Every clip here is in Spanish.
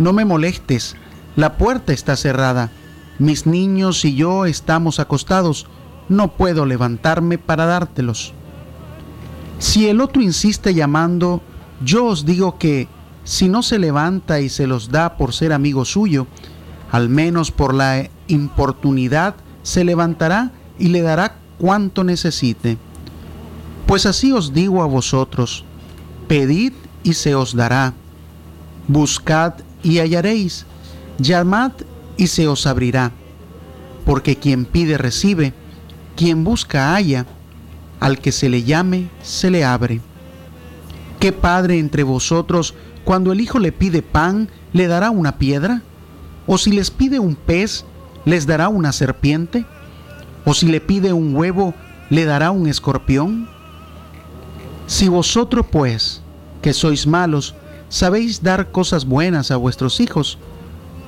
no me molestes, la puerta está cerrada, mis niños y yo estamos acostados, no puedo levantarme para dártelos. Si el otro insiste llamando, yo os digo que si no se levanta y se los da por ser amigo suyo, al menos por la importunidad se levantará y le dará cuanto necesite. Pues así os digo a vosotros, pedid y se os dará, buscad y hallaréis, llamad y se os abrirá, porque quien pide recibe, quien busca halla, al que se le llame se le abre. ¿Qué padre entre vosotros, cuando el hijo le pide pan, le dará una piedra? ¿O si les pide un pez, les dará una serpiente? ¿O si le pide un huevo, le dará un escorpión? Si vosotros pues, que sois malos, sabéis dar cosas buenas a vuestros hijos,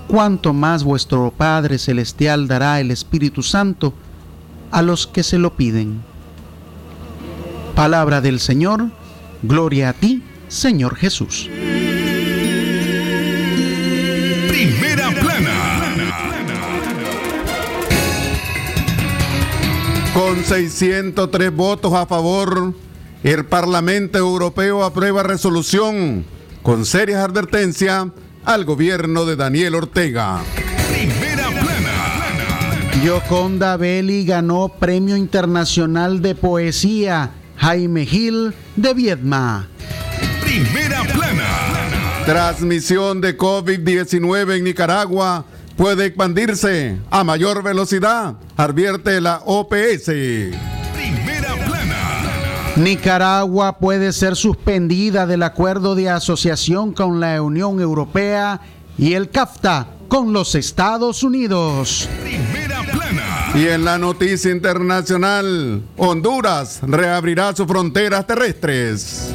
cuánto más vuestro Padre Celestial dará el Espíritu Santo a los que se lo piden. Palabra del Señor, gloria a ti, Señor Jesús. Primera plana. Con 603 votos a favor, el Parlamento Europeo aprueba resolución con serias advertencias al gobierno de Daniel Ortega. Primera plana. Yoconda Belli ganó Premio Internacional de Poesía Jaime Gil de Viedma. Primera plana. Transmisión de COVID-19 en Nicaragua puede expandirse a mayor velocidad, advierte la OPS. Nicaragua puede ser suspendida del acuerdo de asociación con la Unión Europea y el CAFTA con los Estados Unidos. Primera plana. Y en la noticia internacional, Honduras reabrirá sus fronteras terrestres.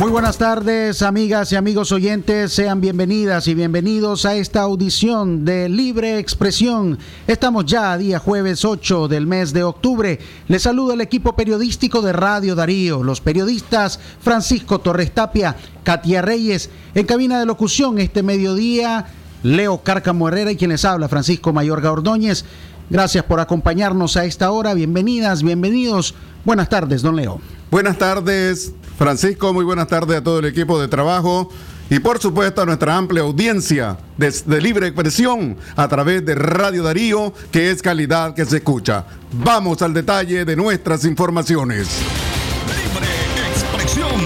Muy buenas tardes, amigas y amigos oyentes. Sean bienvenidas y bienvenidos a esta audición de Libre Expresión. Estamos ya día jueves 8 del mes de octubre. Les saluda el equipo periodístico de Radio Darío, los periodistas Francisco Torres Tapia, Katia Reyes, en cabina de locución este mediodía, Leo Cárcamo Herrera y quien les habla, Francisco Mayorga Ordóñez. Gracias por acompañarnos a esta hora. Bienvenidas, bienvenidos. Buenas tardes, don Leo. Buenas tardes, Francisco. Muy buenas tardes a todo el equipo de trabajo. Y por supuesto a nuestra amplia audiencia de, de, libre expresión a través de Radio Darío, que es calidad que se escucha. Vamos al detalle de nuestras informaciones. Libre expresión.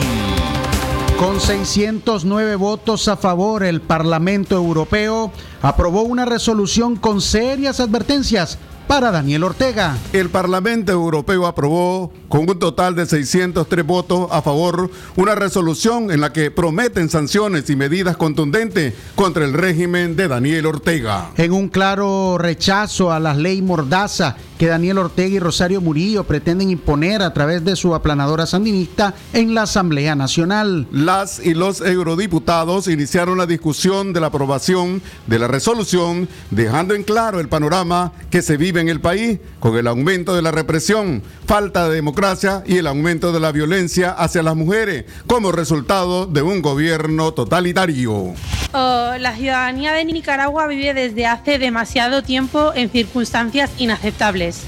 Con 609 votos a favor, el Parlamento Europeo aprobó una resolución con serias advertencias para Daniel Ortega. El Parlamento Europeo aprobó con un total de 603 votos a favor una resolución en la que prometen sanciones y medidas contundentes contra el régimen de Daniel Ortega. En un claro rechazo a la ley Mordaza que Daniel Ortega y Rosario Murillo pretenden imponer a través de su aplanadora sandinista en la Asamblea Nacional. Las y los eurodiputados iniciaron la discusión de la aprobación de la resolución, dejando en claro el panorama que se vive en el país con el aumento de la represión, falta de democracia y el aumento de la violencia hacia las mujeres como resultado de un gobierno totalitario. Uh, la ciudadanía de Nicaragua vive desde hace demasiado tiempo en circunstancias inaceptables.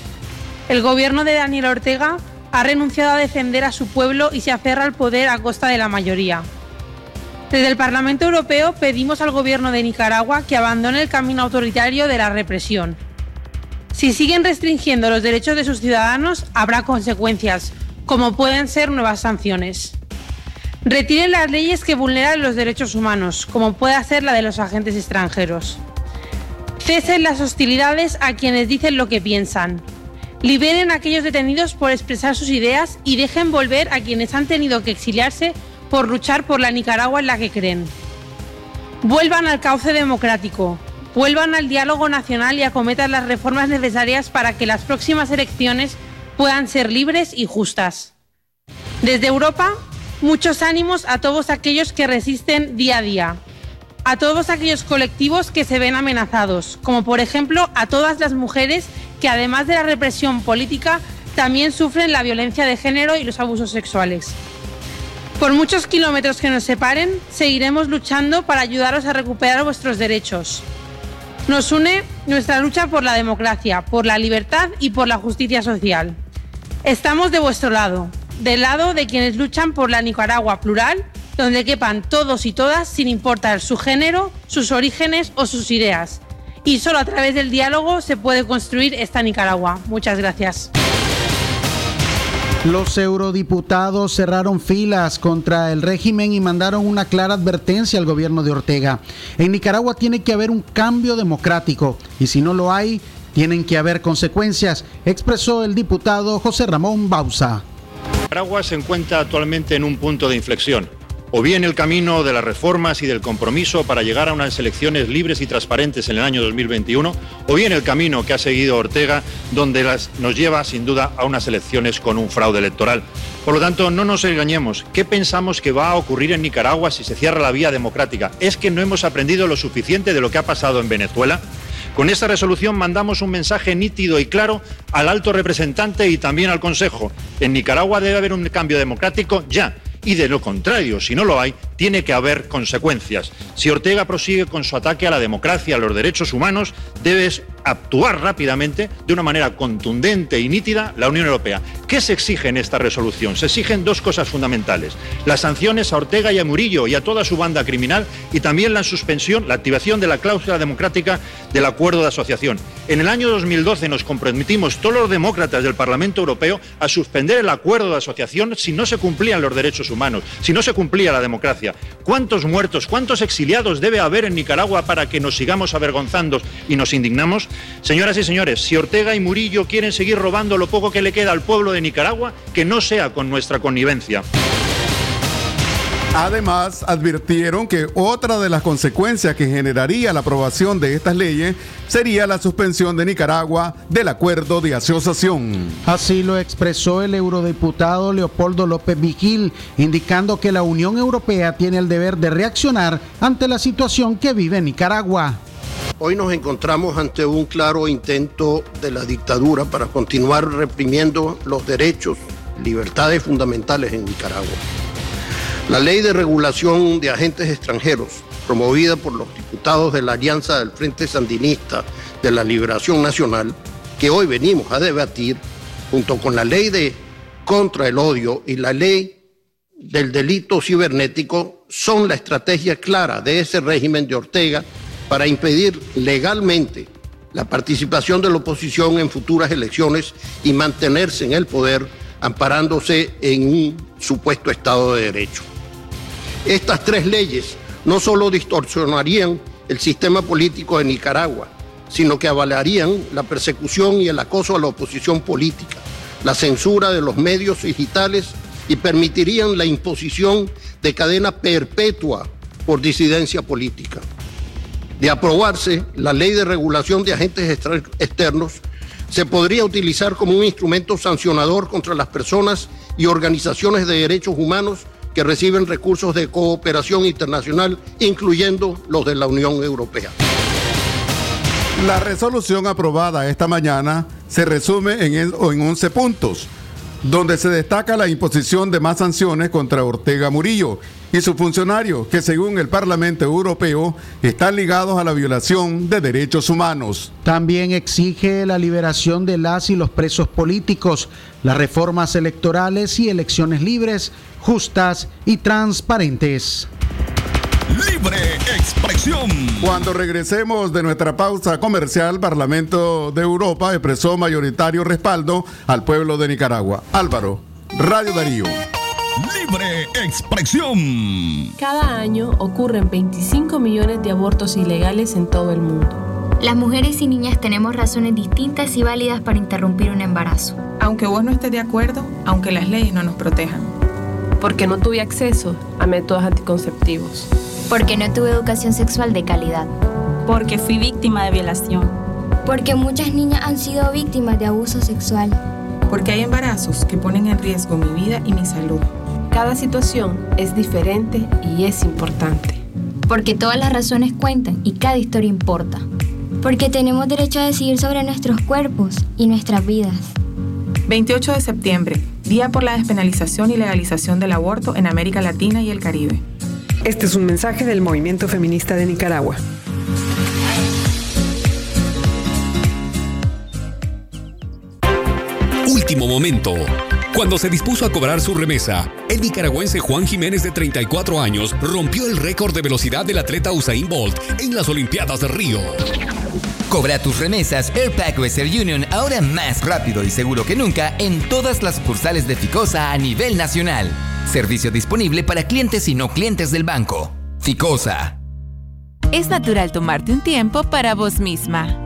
El gobierno de Daniel Ortega ha renunciado a defender a su pueblo y se aferra al poder a costa de la mayoría. Desde el Parlamento Europeo pedimos al gobierno de Nicaragua que abandone el camino autoritario de la represión. Si siguen restringiendo los derechos de sus ciudadanos, habrá consecuencias, como pueden ser nuevas sanciones. Retiren las leyes que vulneran los derechos humanos, como puede ser la de los agentes extranjeros. Cesen las hostilidades a quienes dicen lo que piensan. Liberen a aquellos detenidos por expresar sus ideas y dejen volver a quienes han tenido que exiliarse por luchar por la Nicaragua en la que creen. Vuelvan al cauce democrático, vuelvan al diálogo nacional y acometan las reformas necesarias para que las próximas elecciones puedan ser libres y justas. Desde Europa, muchos ánimos a todos aquellos que resisten día a día, a todos aquellos colectivos que se ven amenazados, como por ejemplo a todas las mujeres que además de la represión política también sufren la violencia de género y los abusos sexuales. Por muchos kilómetros que nos separen, seguiremos luchando para ayudaros a recuperar vuestros derechos. Nos une nuestra lucha por la democracia, por la libertad y por la justicia social. Estamos de vuestro lado, del lado de quienes luchan por la Nicaragua plural, donde quepan todos y todas sin importar su género, sus orígenes o sus ideas. Y solo a través del diálogo se puede construir esta Nicaragua. Muchas gracias. Los eurodiputados cerraron filas contra el régimen y mandaron una clara advertencia al gobierno de Ortega. En Nicaragua tiene que haber un cambio democrático y si no lo hay, tienen que haber consecuencias, expresó el diputado José Ramón Bausa. Nicaragua se encuentra actualmente en un punto de inflexión o bien el camino de las reformas y del compromiso para llegar a unas elecciones libres y transparentes en el año 2021, o bien el camino que ha seguido Ortega, donde nos lleva sin duda a unas elecciones con un fraude electoral. Por lo tanto, no nos engañemos. ¿Qué pensamos que va a ocurrir en Nicaragua si se cierra la vía democrática? ¿Es que no hemos aprendido lo suficiente de lo que ha pasado en Venezuela? Con esta resolución mandamos un mensaje nítido y claro al alto representante y también al Consejo. En Nicaragua debe haber un cambio democrático ya y de lo contrario, si no lo hay, tiene que haber consecuencias. Si Ortega prosigue con su ataque a la democracia, a los derechos humanos, debes actuar rápidamente, de una manera contundente y nítida, la Unión Europea. ¿Qué se exige en esta resolución? Se exigen dos cosas fundamentales. Las sanciones a Ortega y a Murillo y a toda su banda criminal y también la suspensión, la activación de la cláusula democrática del acuerdo de asociación. En el año 2012 nos comprometimos todos los demócratas del Parlamento Europeo a suspender el acuerdo de asociación si no se cumplían los derechos humanos, si no se cumplía la democracia. ¿Cuántos muertos, cuántos exiliados debe haber en Nicaragua para que nos sigamos avergonzando y nos indignamos? Señoras y señores, si Ortega y Murillo quieren seguir robando lo poco que le queda al pueblo de Nicaragua, que no sea con nuestra connivencia. Además, advirtieron que otra de las consecuencias que generaría la aprobación de estas leyes sería la suspensión de Nicaragua del acuerdo de asociación. Así lo expresó el eurodiputado Leopoldo López Vigil, indicando que la Unión Europea tiene el deber de reaccionar ante la situación que vive Nicaragua. Hoy nos encontramos ante un claro intento de la dictadura para continuar reprimiendo los derechos, libertades fundamentales en Nicaragua. La ley de regulación de agentes extranjeros, promovida por los diputados de la Alianza del Frente Sandinista de la Liberación Nacional, que hoy venimos a debatir, junto con la ley de contra el odio y la ley del delito cibernético, son la estrategia clara de ese régimen de Ortega para impedir legalmente la participación de la oposición en futuras elecciones y mantenerse en el poder amparándose en un supuesto Estado de Derecho. Estas tres leyes no solo distorsionarían el sistema político de Nicaragua, sino que avalarían la persecución y el acoso a la oposición política, la censura de los medios digitales y permitirían la imposición de cadena perpetua por disidencia política. De aprobarse la ley de regulación de agentes externos, se podría utilizar como un instrumento sancionador contra las personas y organizaciones de derechos humanos que reciben recursos de cooperación internacional, incluyendo los de la Unión Europea. La resolución aprobada esta mañana se resume en, en 11 puntos donde se destaca la imposición de más sanciones contra Ortega Murillo y sus funcionarios, que según el Parlamento Europeo están ligados a la violación de derechos humanos. También exige la liberación de las y los presos políticos, las reformas electorales y elecciones libres, justas y transparentes. Libre expresión. Cuando regresemos de nuestra pausa comercial, Parlamento de Europa expresó mayoritario respaldo al pueblo de Nicaragua. Álvaro, Radio Darío. Libre expresión. Cada año ocurren 25 millones de abortos ilegales en todo el mundo. Las mujeres y niñas tenemos razones distintas y válidas para interrumpir un embarazo. Aunque vos no estés de acuerdo, aunque las leyes no nos protejan. Porque no tuve acceso a métodos anticonceptivos. Porque no tuve educación sexual de calidad. Porque fui víctima de violación. Porque muchas niñas han sido víctimas de abuso sexual. Porque hay embarazos que ponen en riesgo mi vida y mi salud. Cada situación es diferente y es importante. Porque todas las razones cuentan y cada historia importa. Porque tenemos derecho a decidir sobre nuestros cuerpos y nuestras vidas. 28 de septiembre, Día por la despenalización y legalización del aborto en América Latina y el Caribe. Este es un mensaje del movimiento feminista de Nicaragua. Último momento. Cuando se dispuso a cobrar su remesa, el nicaragüense Juan Jiménez de 34 años rompió el récord de velocidad del atleta Usain Bolt en las Olimpiadas de Río. Cobra tus remesas Airpack Western Union ahora más rápido y seguro que nunca en todas las sucursales de Ficosa a nivel nacional. Servicio disponible para clientes y no clientes del banco. Ficosa. Es natural tomarte un tiempo para vos misma.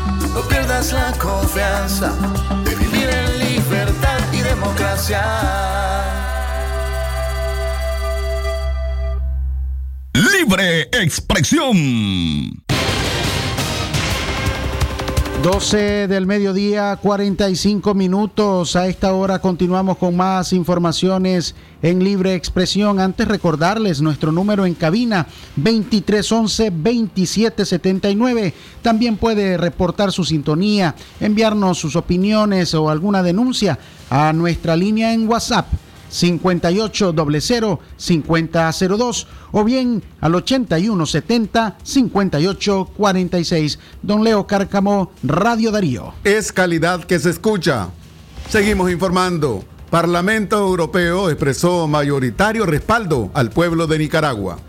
No pierdas la confianza de vivir en libertad y democracia. Libre expresión. 12 del mediodía, 45 minutos. A esta hora continuamos con más informaciones en libre expresión. Antes recordarles nuestro número en cabina 2311-2779. También puede reportar su sintonía, enviarnos sus opiniones o alguna denuncia a nuestra línea en WhatsApp 5800 5002 o bien al 8170 5846. Don Leo Cárcamo, Radio Darío. Es calidad que se escucha. Seguimos informando. Parlamento Europeo expresó mayoritario respaldo al pueblo de Nicaragua.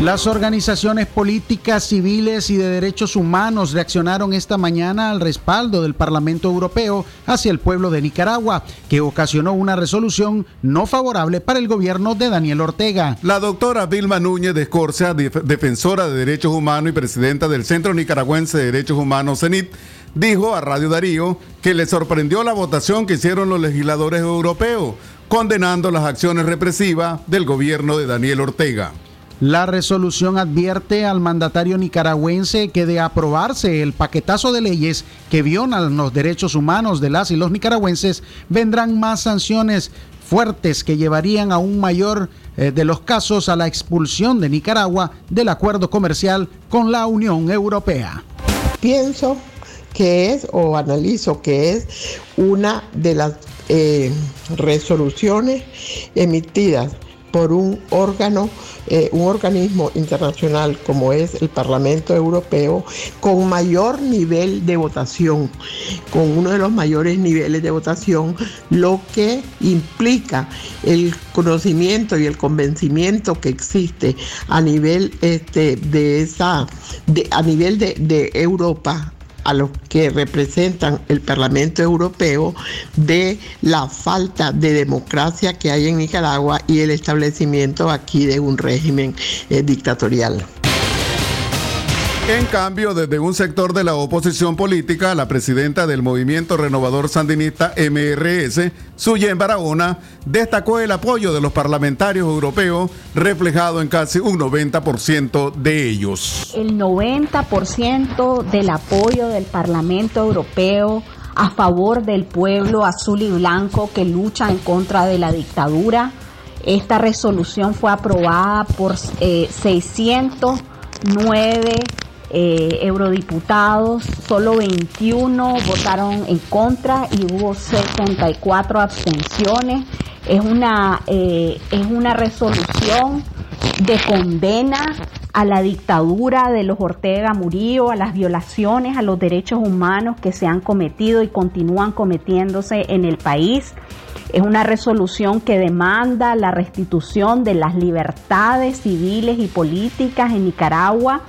Las organizaciones políticas, civiles y de derechos humanos reaccionaron esta mañana al respaldo del Parlamento Europeo hacia el pueblo de Nicaragua, que ocasionó una resolución no favorable para el gobierno de Daniel Ortega. La doctora Vilma Núñez de Escorcia, defensora de derechos humanos y presidenta del Centro Nicaragüense de Derechos Humanos, CENIT, dijo a Radio Darío que le sorprendió la votación que hicieron los legisladores europeos, condenando las acciones represivas del gobierno de Daniel Ortega. La resolución advierte al mandatario nicaragüense que de aprobarse el paquetazo de leyes que violan los derechos humanos de las y los nicaragüenses, vendrán más sanciones fuertes que llevarían a un mayor eh, de los casos a la expulsión de Nicaragua del acuerdo comercial con la Unión Europea. Pienso que es o analizo que es una de las eh, resoluciones emitidas por un órgano, eh, un organismo internacional como es el Parlamento Europeo, con mayor nivel de votación, con uno de los mayores niveles de votación, lo que implica el conocimiento y el convencimiento que existe a nivel este, de esa, a nivel de Europa a los que representan el Parlamento Europeo de la falta de democracia que hay en Nicaragua y el establecimiento aquí de un régimen eh, dictatorial. En cambio, desde un sector de la oposición política, la presidenta del Movimiento Renovador Sandinista MRS, Suyen Barahona, destacó el apoyo de los parlamentarios europeos, reflejado en casi un 90% de ellos. El 90% del apoyo del Parlamento Europeo a favor del pueblo azul y blanco que lucha en contra de la dictadura. Esta resolución fue aprobada por eh, 609 eh, eurodiputados, solo 21 votaron en contra y hubo 74 abstenciones. Es una, eh, es una resolución de condena a la dictadura de los Ortega Murillo, a las violaciones a los derechos humanos que se han cometido y continúan cometiéndose en el país. Es una resolución que demanda la restitución de las libertades civiles y políticas en Nicaragua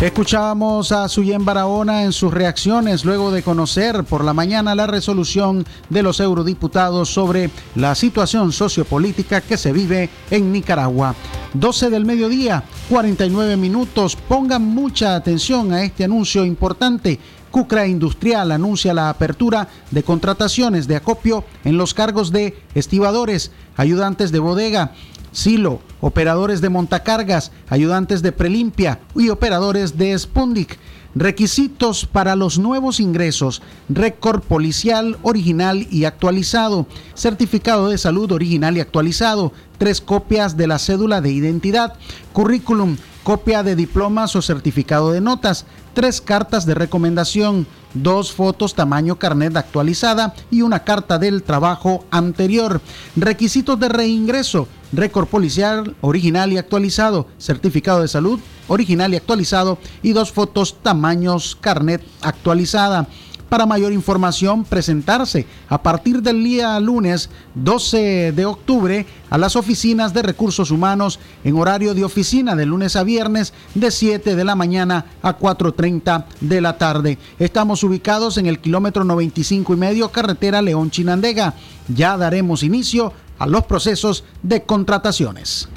Escuchábamos a Suyen Barahona en sus reacciones luego de conocer por la mañana la resolución de los eurodiputados sobre la situación sociopolítica que se vive en Nicaragua. 12 del mediodía, 49 minutos. Pongan mucha atención a este anuncio importante. Cucra Industrial anuncia la apertura de contrataciones de acopio en los cargos de estibadores, ayudantes de bodega, silo, operadores de montacargas, ayudantes de prelimpia y operadores de Spundic. Requisitos para los nuevos ingresos, récord policial original y actualizado, certificado de salud original y actualizado, tres copias de la cédula de identidad, currículum, copia de diplomas o certificado de notas, tres cartas de recomendación, dos fotos tamaño carnet actualizada y una carta del trabajo anterior. Requisitos de reingreso, récord policial original y actualizado, certificado de salud original y actualizado y dos fotos tamaños carnet actualizada. Para mayor información, presentarse a partir del día lunes 12 de octubre a las oficinas de recursos humanos en horario de oficina de lunes a viernes de 7 de la mañana a 4.30 de la tarde. Estamos ubicados en el kilómetro 95 y medio carretera León Chinandega. Ya daremos inicio a los procesos de contrataciones.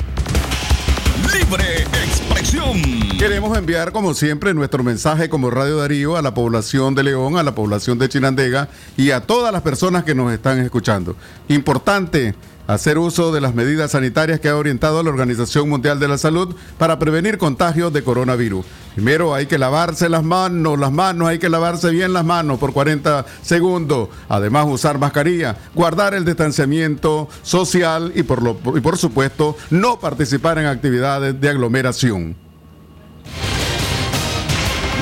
Libre expresión. Queremos enviar, como siempre, nuestro mensaje como Radio Darío a la población de León, a la población de Chinandega y a todas las personas que nos están escuchando. Importante hacer uso de las medidas sanitarias que ha orientado la Organización Mundial de la Salud para prevenir contagios de coronavirus. Primero hay que lavarse las manos, las manos, hay que lavarse bien las manos por 40 segundos. Además usar mascarilla, guardar el distanciamiento social y por, lo, y por supuesto no participar en actividades de aglomeración.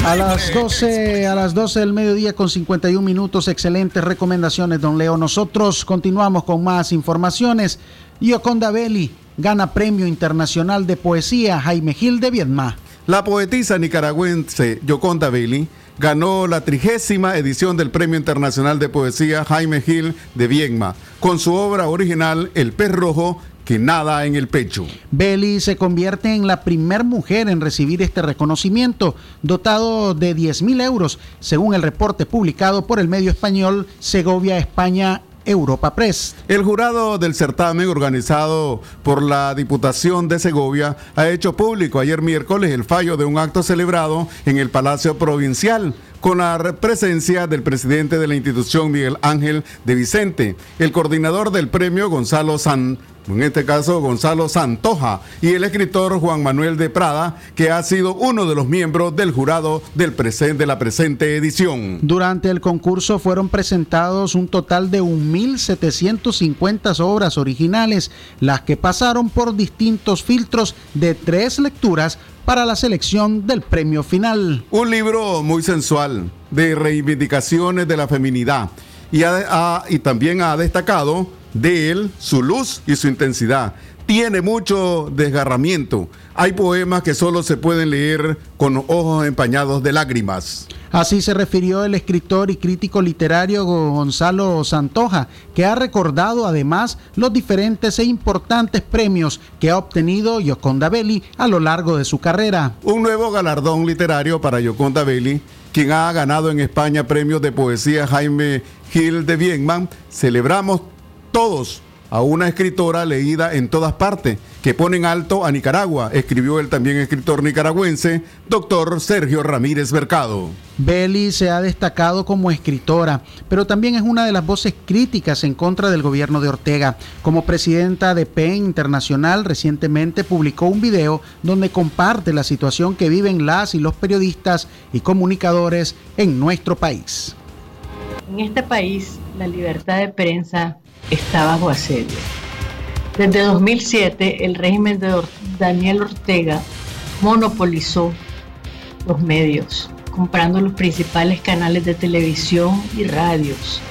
A las 12, a las 12 del mediodía con 51 minutos, excelentes recomendaciones, don Leo. Nosotros continuamos con más informaciones. Yoconda Belli gana Premio Internacional de Poesía Jaime Gil de Viedma. La poetisa nicaragüense Yoconda Belli ganó la trigésima edición del Premio Internacional de Poesía Jaime Gil de Viedma con su obra original El pez rojo que nada en el pecho. Belly se convierte en la primer mujer en recibir este reconocimiento, dotado de 10 mil euros, según el reporte publicado por el medio español Segovia España Europa Press. El jurado del certamen organizado por la Diputación de Segovia ha hecho público ayer miércoles el fallo de un acto celebrado en el Palacio Provincial con la presencia del presidente de la institución Miguel Ángel de Vicente, el coordinador del premio Gonzalo San en este caso Gonzalo Santoja, y el escritor Juan Manuel de Prada, que ha sido uno de los miembros del jurado de la presente edición. Durante el concurso fueron presentados un total de 1.750 obras originales, las que pasaron por distintos filtros de tres lecturas para la selección del premio final. Un libro muy sensual, de reivindicaciones de la feminidad, y, también ha destacado de él, su luz y su intensidad. Tiene mucho desgarramiento. Hay poemas que solo se pueden leer con ojos empañados de lágrimas. Así se refirió el escritor y crítico literario Gonzalo Santoja, que ha recordado además los diferentes e importantes premios que ha obtenido Yoconda Belli a lo largo de su carrera. Un nuevo galardón literario para Yoconda Belli, quien ha ganado en España premios de poesía Jaime Gil de Bienman. Celebramos todos a una escritora leída en todas partes, que pone en alto a Nicaragua, escribió el también escritor nicaragüense, doctor Sergio Ramírez Mercado. Belli se ha destacado como escritora, pero también es una de las voces críticas en contra del gobierno de Ortega. Como presidenta de PEN Internacional, recientemente publicó un video donde comparte la situación que viven las y los periodistas y comunicadores en nuestro país. En este país, la libertad de prensa está bajo asedio. Desde 2007, el régimen de Daniel Ortega monopolizó los medios, comprando los principales canales de televisión y radios.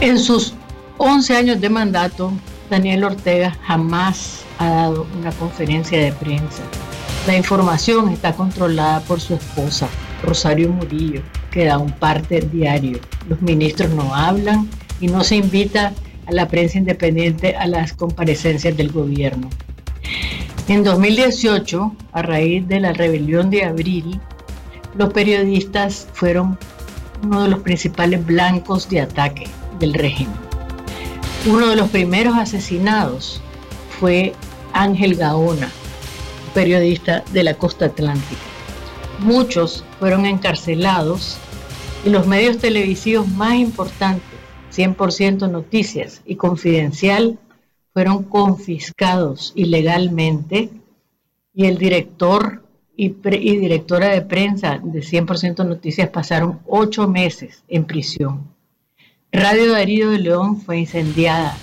En sus 11 años de mandato, Daniel Ortega jamás ha dado una conferencia de prensa. La información está controlada por su esposa, Rosario Murillo, que da un parte diario. Los ministros no hablan y no se invita a la prensa independiente a las comparecencias del gobierno. En 2018, a raíz de la rebelión de abril, los periodistas fueron uno de los principales blancos de ataque del régimen. Uno de los primeros asesinados fue Ángel Gaona, periodista de la costa atlántica. Muchos fueron encarcelados y los medios televisivos más importantes 100% noticias y confidencial fueron confiscados ilegalmente y el director y, directora de prensa de 100% noticias pasaron ocho meses en prisión. Radio Darío de León fue incendiada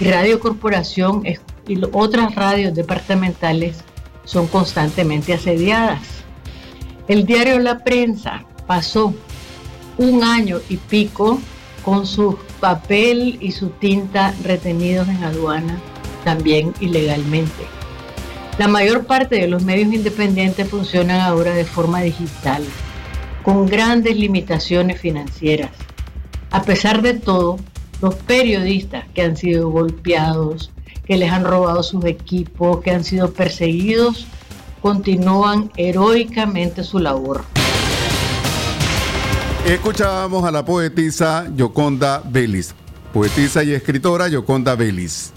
Radio Corporación y otras radios departamentales son constantemente asediadas. El diario La Prensa pasó un año y pico con su papel y su tinta retenidos en aduana, también ilegalmente. La mayor parte de los medios independientes funcionan ahora de forma digital, con grandes limitaciones financieras. A pesar de todo, los periodistas que han sido golpeados, que les han robado sus equipos, que han sido perseguidos, continúan heroicamente su labor. Escuchábamos a la poetisa Yoconda Bellis, poetisa y escritora Yoconda Bellis.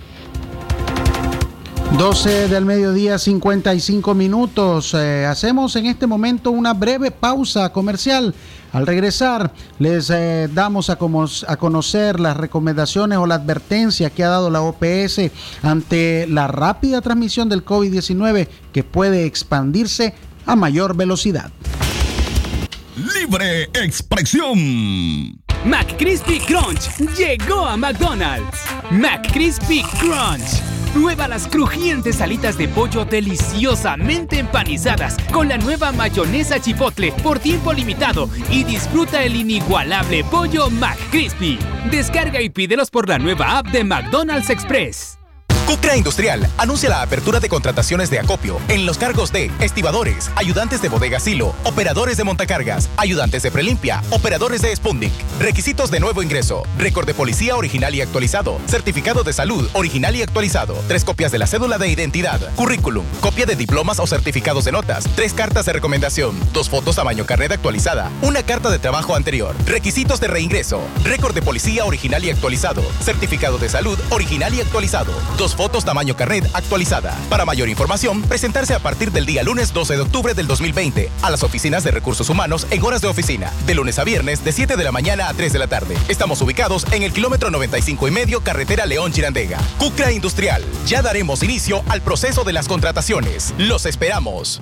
12 del mediodía, 55 minutos. Eh, hacemos en este momento una breve pausa comercial. Al regresar, les eh, damos a, a, conocer las recomendaciones o la advertencia que ha dado la OPS ante la rápida transmisión del COVID-19 que puede expandirse a mayor velocidad. Libre expresión. McCrispy Crunch llegó a McDonald's. McCrispy Crunch. Prueba las crujientes alitas de pollo deliciosamente empanizadas con la nueva mayonesa chipotle por tiempo limitado y disfruta el inigualable pollo McCrispy. Descarga y pídelos por la nueva app de McDonald's Express. Cucra Industrial anuncia la apertura de contrataciones de acopio en los cargos de estibadores, ayudantes de bodega silo, operadores de montacargas, ayudantes de prelimpia, operadores de Spundic. Requisitos de nuevo ingreso: récord de policía original y actualizado, certificado de salud original y actualizado, tres copias de la cédula de identidad, currículum, copia de diplomas o certificados de notas, tres cartas de recomendación, dos fotos tamaño carnet actualizada, una carta de trabajo anterior, requisitos de reingreso, récord de policía original y actualizado, certificado de salud original y actualizado, dos fotos tamaño carnet actualizada. Para mayor información, presentarse a partir del día lunes 12 de octubre del 2020 a las oficinas de recursos humanos en horas de oficina, de lunes a viernes de 7 de la mañana a 3 de la tarde. Estamos ubicados en el kilómetro 95 y medio carretera León Chirandega. Cucra Industrial. Ya daremos inicio al proceso de las contrataciones. Los esperamos.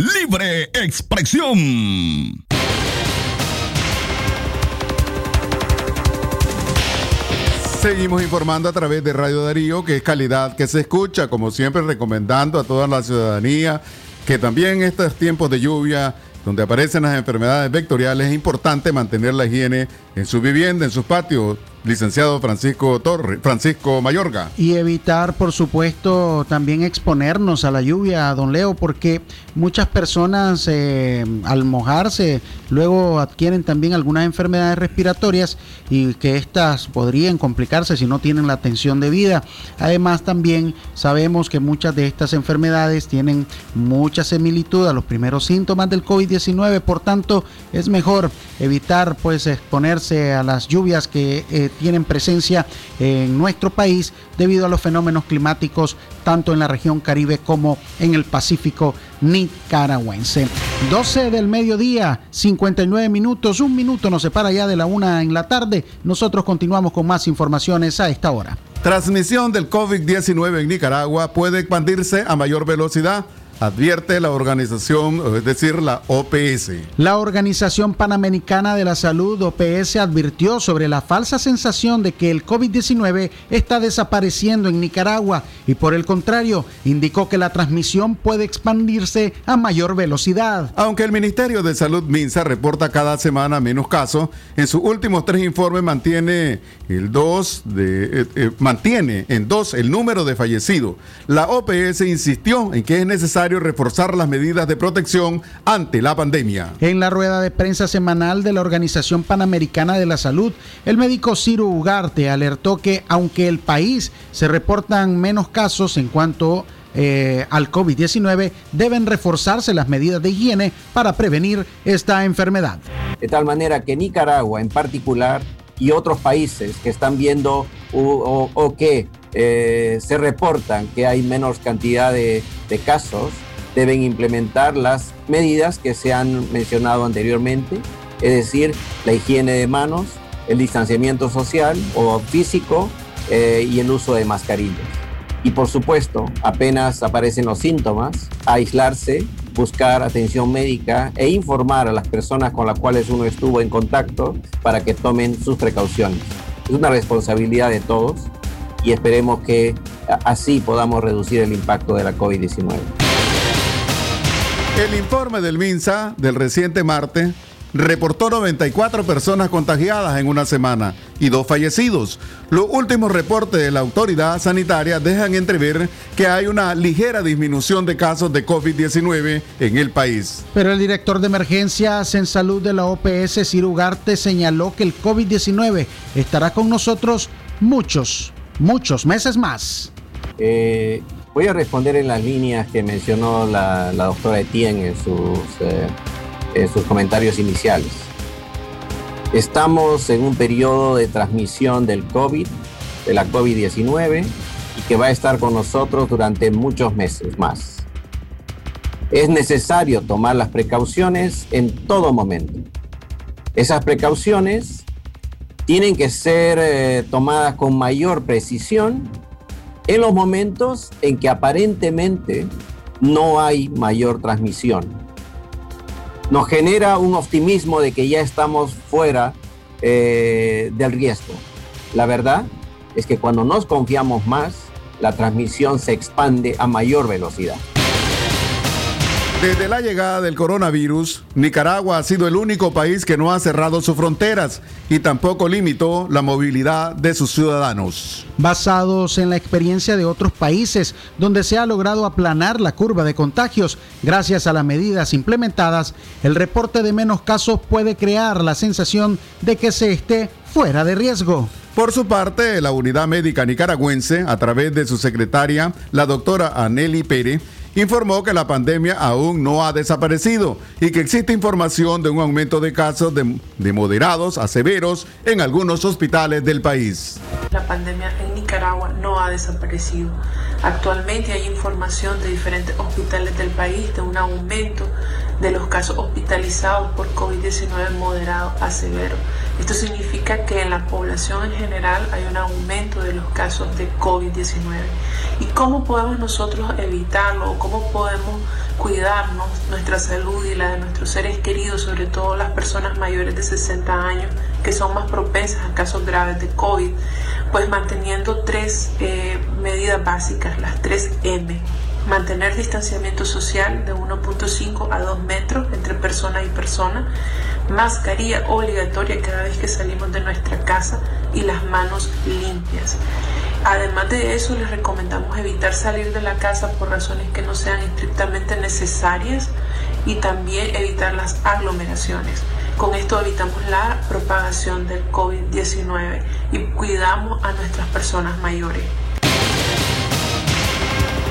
Libre expresión. Seguimos informando a través de Radio Darío, que es calidad que se escucha, como siempre recomendando a toda la ciudadanía que también en estos tiempos de lluvia, donde aparecen las enfermedades vectoriales, es importante mantener la higiene en su vivienda, en sus patios, licenciado Francisco Torre, Francisco Mayorga. Y evitar, por supuesto, también exponernos a la lluvia, don Leo, porque muchas personas eh, al mojarse luego adquieren también algunas enfermedades respiratorias y que estas podrían complicarse si no tienen la atención debida. Además, también sabemos que muchas de estas enfermedades tienen mucha similitud a los primeros síntomas del COVID-19, por tanto, es mejor evitar pues exponerse a las lluvias que eh, tienen presencia en nuestro país debido a los fenómenos climáticos tanto en la región Caribe como en el Pacífico nicaragüense. 12 del mediodía, 59 minutos, un minuto nos separa ya de la una en la tarde. Nosotros continuamos con más informaciones a esta hora. Transmisión del COVID-19 en Nicaragua puede expandirse a mayor velocidad advierte la organización, es decir, la OPS. La Organización Panamericana de la Salud, OPS, advirtió sobre la falsa sensación de que el COVID-19 está desapareciendo en Nicaragua y por el contrario, indicó que la transmisión puede expandirse a mayor velocidad. Aunque el Ministerio de Salud MINSA reporta cada semana menos casos, en sus últimos tres informes mantiene el 2 de eh, eh, mantiene en dos el número de fallecidos. La OPS insistió en que es necesario reforzar las medidas de protección ante la pandemia. En la rueda de prensa semanal de la Organización Panamericana de la Salud, el médico Ciro Ugarte alertó que aunque el país se reportan menos casos en cuanto eh, al COVID-19, deben reforzarse las medidas de higiene para prevenir esta enfermedad. De tal manera que Nicaragua en particular y otros países que están viendo o, que eh, se reportan que hay menos cantidad de, casos, deben implementar las medidas que se han mencionado anteriormente, es decir, la higiene de manos, el distanciamiento social o físico eh, y el uso de mascarillas. Y por supuesto, apenas aparecen los síntomas, aislarse, buscar atención médica e informar a las personas con las cuales uno estuvo en contacto para que tomen sus precauciones. Es una responsabilidad de todos y esperemos que así podamos reducir el impacto de la COVID-19. El informe del MINSA del reciente martes reportó 94 personas contagiadas en una semana y dos fallecidos. Los últimos reportes de la autoridad sanitaria dejan entrever que hay una ligera disminución de casos de COVID-19 en el país. Pero el director de emergencias en salud de la OPS, Cirugarte, señaló que el COVID-19 estará con nosotros muchos, muchos meses más. Eh, voy a responder en las líneas que mencionó la, doctora Etienne en sus... Eh, en sus comentarios iniciales. Estamos en un periodo de transmisión del COVID, de la COVID-19, y que va a estar con nosotros durante muchos meses más. Es necesario tomar las precauciones en todo momento. Esas precauciones tienen que ser eh, tomadas con mayor precisión en los momentos en que aparentemente no hay mayor transmisión. Nos genera un optimismo de que ya estamos fuera eh, del riesgo. La verdad es que cuando nos confiamos más, la transmisión se expande a mayor velocidad. Desde la llegada del coronavirus, Nicaragua ha sido el único país que no ha cerrado sus fronteras y tampoco limitó la movilidad de sus ciudadanos. Basados en la experiencia de otros países, donde se ha logrado aplanar la curva de contagios gracias a las medidas implementadas, el reporte de menos casos puede crear la sensación de que se esté fuera de riesgo. Por su parte, la Unidad Médica Nicaragüense, a través de su secretaria, la doctora Aneli Pérez, informó que la pandemia aún no ha desaparecido y que existe información de un aumento de casos de, de, moderados a severos en algunos hospitales del país. La pandemia en Nicaragua no ha desaparecido. Actualmente hay información de diferentes hospitales del país de un aumento de los casos hospitalizados por COVID-19 moderado a severo. Esto significa que en la población en general hay un aumento de los casos de COVID-19. ¿Y cómo podemos nosotros evitarlo? ¿Cómo podemos cuidarnos, nuestra salud y la de nuestros seres queridos, sobre todo las personas mayores de 60 años que son más propensas a casos graves de COVID? Pues manteniendo tres eh, medidas básicas, las tres M mantener distanciamiento social de 1.5 a 2 metros entre persona y persona, mascarilla obligatoria cada vez que salimos de nuestra casa y las manos limpias. Además de eso, les recomendamos evitar salir de la casa por razones que no sean estrictamente necesarias y también evitar las aglomeraciones. Con esto evitamos la propagación del COVID-19 y cuidamos a nuestras personas mayores.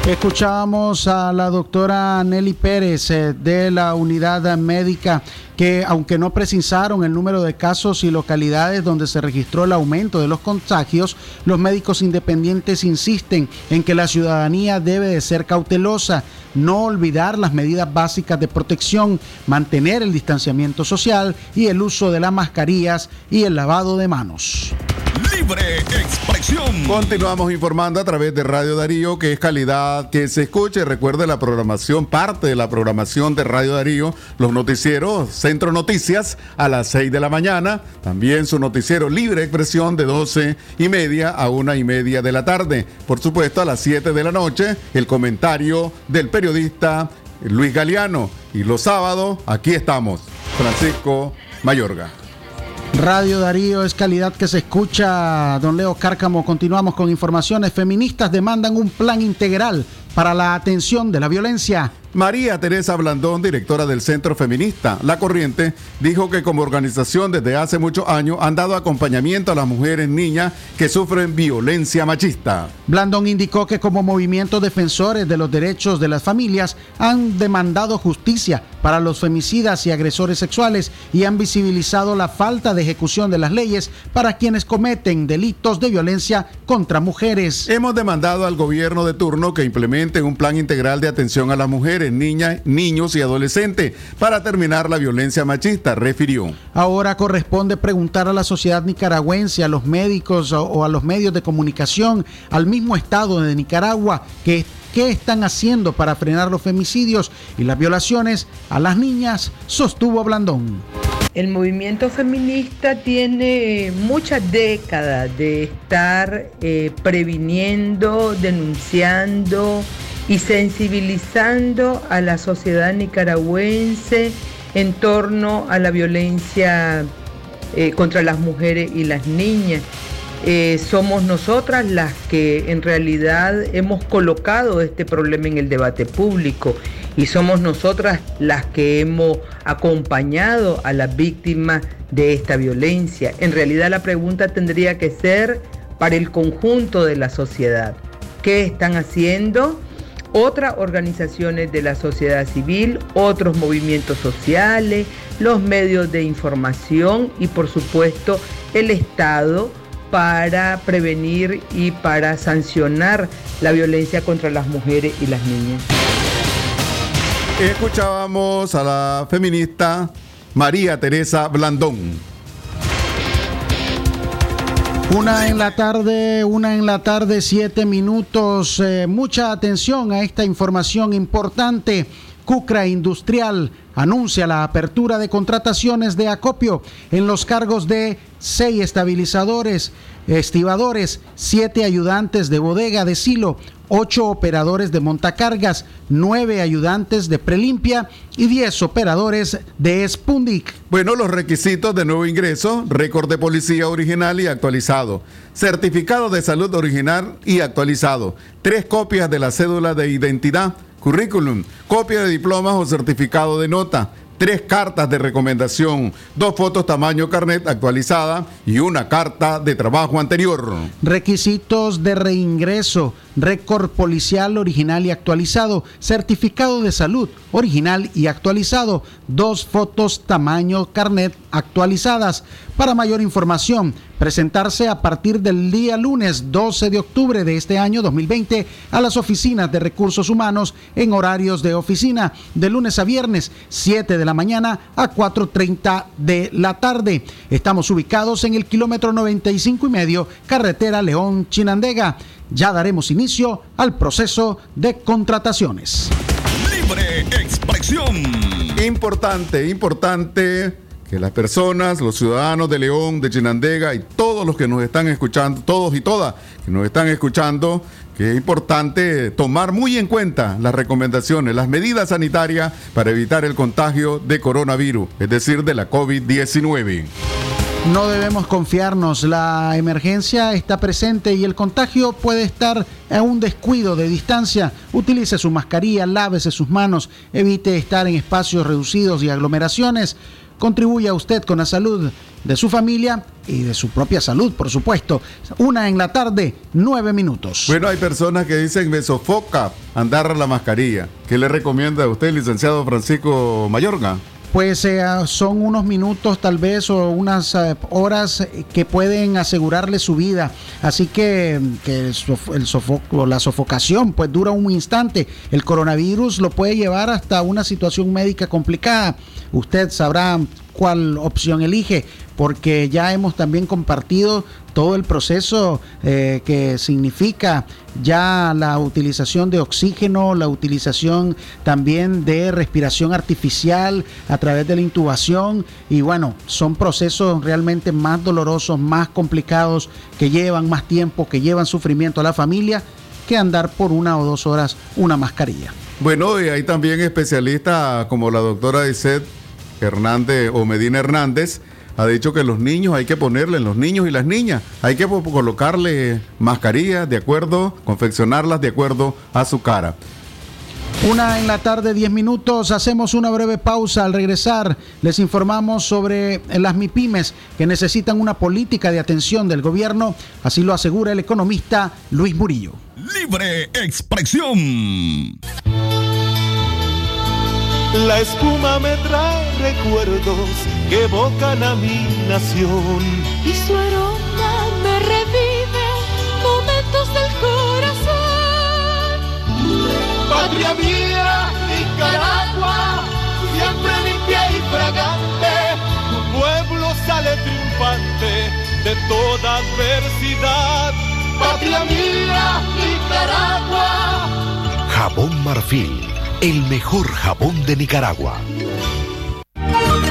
Escuchábamos a la doctora Nelly Pérez eh, de la unidad médica que aunque no precisaron el número de casos y localidades donde se registró el aumento de los contagios, los médicos independientes insisten en que la ciudadanía debe de ser cautelosa, no olvidar las medidas básicas de protección, mantener el distanciamiento social y el uso de las mascarillas y el lavado de manos. Libre expresión. Continuamos informando a través de Radio Darío, que es calidad que se escuche. Recuerde la programación, parte de la programación de Radio Darío, los noticieros Centro Noticias a las 6 de la mañana. También su noticiero Libre Expresión de 12 y media a una y media de la tarde. Por supuesto, a las 7 de la noche, el comentario del periodista Luis Galeano. Y los sábados, aquí estamos, Francisco Mayorga. Radio Darío es calidad que se escucha. Don Leo Cárcamo, continuamos con informaciones. Feministas demandan un plan integral para la atención de la violencia. María Teresa Blandón, directora del Centro Feminista La Corriente, dijo que como organización desde hace muchos años han dado acompañamiento a las mujeres niñas que sufren violencia machista. Blandón indicó que como movimiento defensores de los derechos de las familias han demandado justicia para los femicidas y agresores sexuales y han visibilizado la falta de ejecución de las leyes para quienes cometen delitos de violencia contra mujeres. Hemos demandado al gobierno de turno que implemente un plan integral de atención a las mujeres niñas, niños y adolescentes para terminar la violencia machista, refirió. Ahora corresponde preguntar a la sociedad nicaragüense, a los médicos o a los medios de comunicación, al mismo Estado de Nicaragua, que qué están haciendo para frenar los femicidios y las violaciones a las niñas, sostuvo Blandón. El movimiento feminista tiene muchas décadas de estar eh, previniendo, denunciando, y sensibilizando a la sociedad nicaragüense en torno a la violencia eh, contra las mujeres y las niñas. Eh, somos nosotras las que en realidad hemos colocado este problema en el debate público y somos nosotras las que hemos acompañado a las víctimas de esta violencia. En realidad la pregunta tendría que ser para el conjunto de la sociedad. ¿Qué están haciendo? otras organizaciones de la sociedad civil, otros movimientos sociales, los medios de información y por supuesto el Estado para prevenir y para sancionar la violencia contra las mujeres y las niñas. Escuchábamos a la feminista María Teresa Blandón. Una en la tarde, una en la tarde, siete minutos. Eh, mucha atención a esta información importante. Cucra Industrial anuncia la apertura de contrataciones de acopio en los cargos de seis estabilizadores, estibadores, siete ayudantes de bodega de silo, ocho operadores de montacargas, nueve ayudantes de prelimpia y diez operadores de Spundic. Bueno, los requisitos de nuevo ingreso, récord de policía original y actualizado, certificado de salud original y actualizado, tres copias de la cédula de identidad, currículum, copia de diplomas o certificado de nota, tres cartas de recomendación, dos fotos tamaño carnet actualizada y una carta de trabajo anterior. Requisitos de reingreso, récord policial original y actualizado, certificado de salud original y actualizado, dos fotos tamaño carnet actualizadas. Para mayor información, presentarse a partir del día lunes 12 de octubre de este año 2020 a las oficinas de recursos humanos en horarios de oficina de lunes a viernes 7 de la mañana a 4.30 de la tarde. Estamos ubicados en el kilómetro 95 y medio, carretera León Chinandega. Ya daremos inicio al proceso de contrataciones. Libre expresión. Importante, importante que las personas, los ciudadanos de León, de Chinandega y todos los que nos están escuchando, todos y todas que nos están escuchando, que es importante tomar muy en cuenta las recomendaciones, las medidas sanitarias para evitar el contagio de coronavirus, es decir, de la COVID-19. No debemos confiarnos, la emergencia está presente y el contagio puede estar a un descuido de distancia. Utilice su mascarilla, lávese sus manos, evite estar en espacios reducidos y aglomeraciones. Contribuya usted con la salud de su familia y de su propia salud, por supuesto. Una en la tarde, nueve minutos. Bueno, hay personas que dicen me sofoca andar la mascarilla. ¿Qué le recomienda a usted, licenciado Francisco Mayorga? Pues eh, son unos minutos tal vez o unas eh, horas que pueden asegurarle su vida. Así que, que el, la sofocación pues dura un instante. El coronavirus lo puede llevar hasta una situación médica complicada. Usted sabrá cuál opción elige, porque ya hemos también compartido todo el proceso eh, que significa ya la utilización de oxígeno, la utilización también de respiración artificial a través de la intubación y bueno, son procesos realmente más dolorosos, más complicados, que llevan más tiempo, que llevan sufrimiento a la familia que andar por una o dos horas una mascarilla. Bueno, y hay también especialistas como la doctora Iset Hernández o Medina Hernández ha dicho que los niños hay que ponerle, los niños y las niñas, hay que colocarle mascarillas de acuerdo, confeccionarlas de acuerdo a su cara. Una en la tarde, 10 minutos. Hacemos una breve pausa. Al regresar, les informamos sobre las MIPIMES que necesitan una política de atención del gobierno. Así lo asegura el economista Luis Murillo. Libre expresión. La espuma me trae recuerdos que evocan a mi nación. Y su aroma me revive momentos del corazón. Patria mía, Nicaragua, siempre limpia y fragante. Tu pueblo sale triunfante de toda adversidad. Patria mía, Nicaragua. Jabón Marfil el mejor jabón de Nicaragua.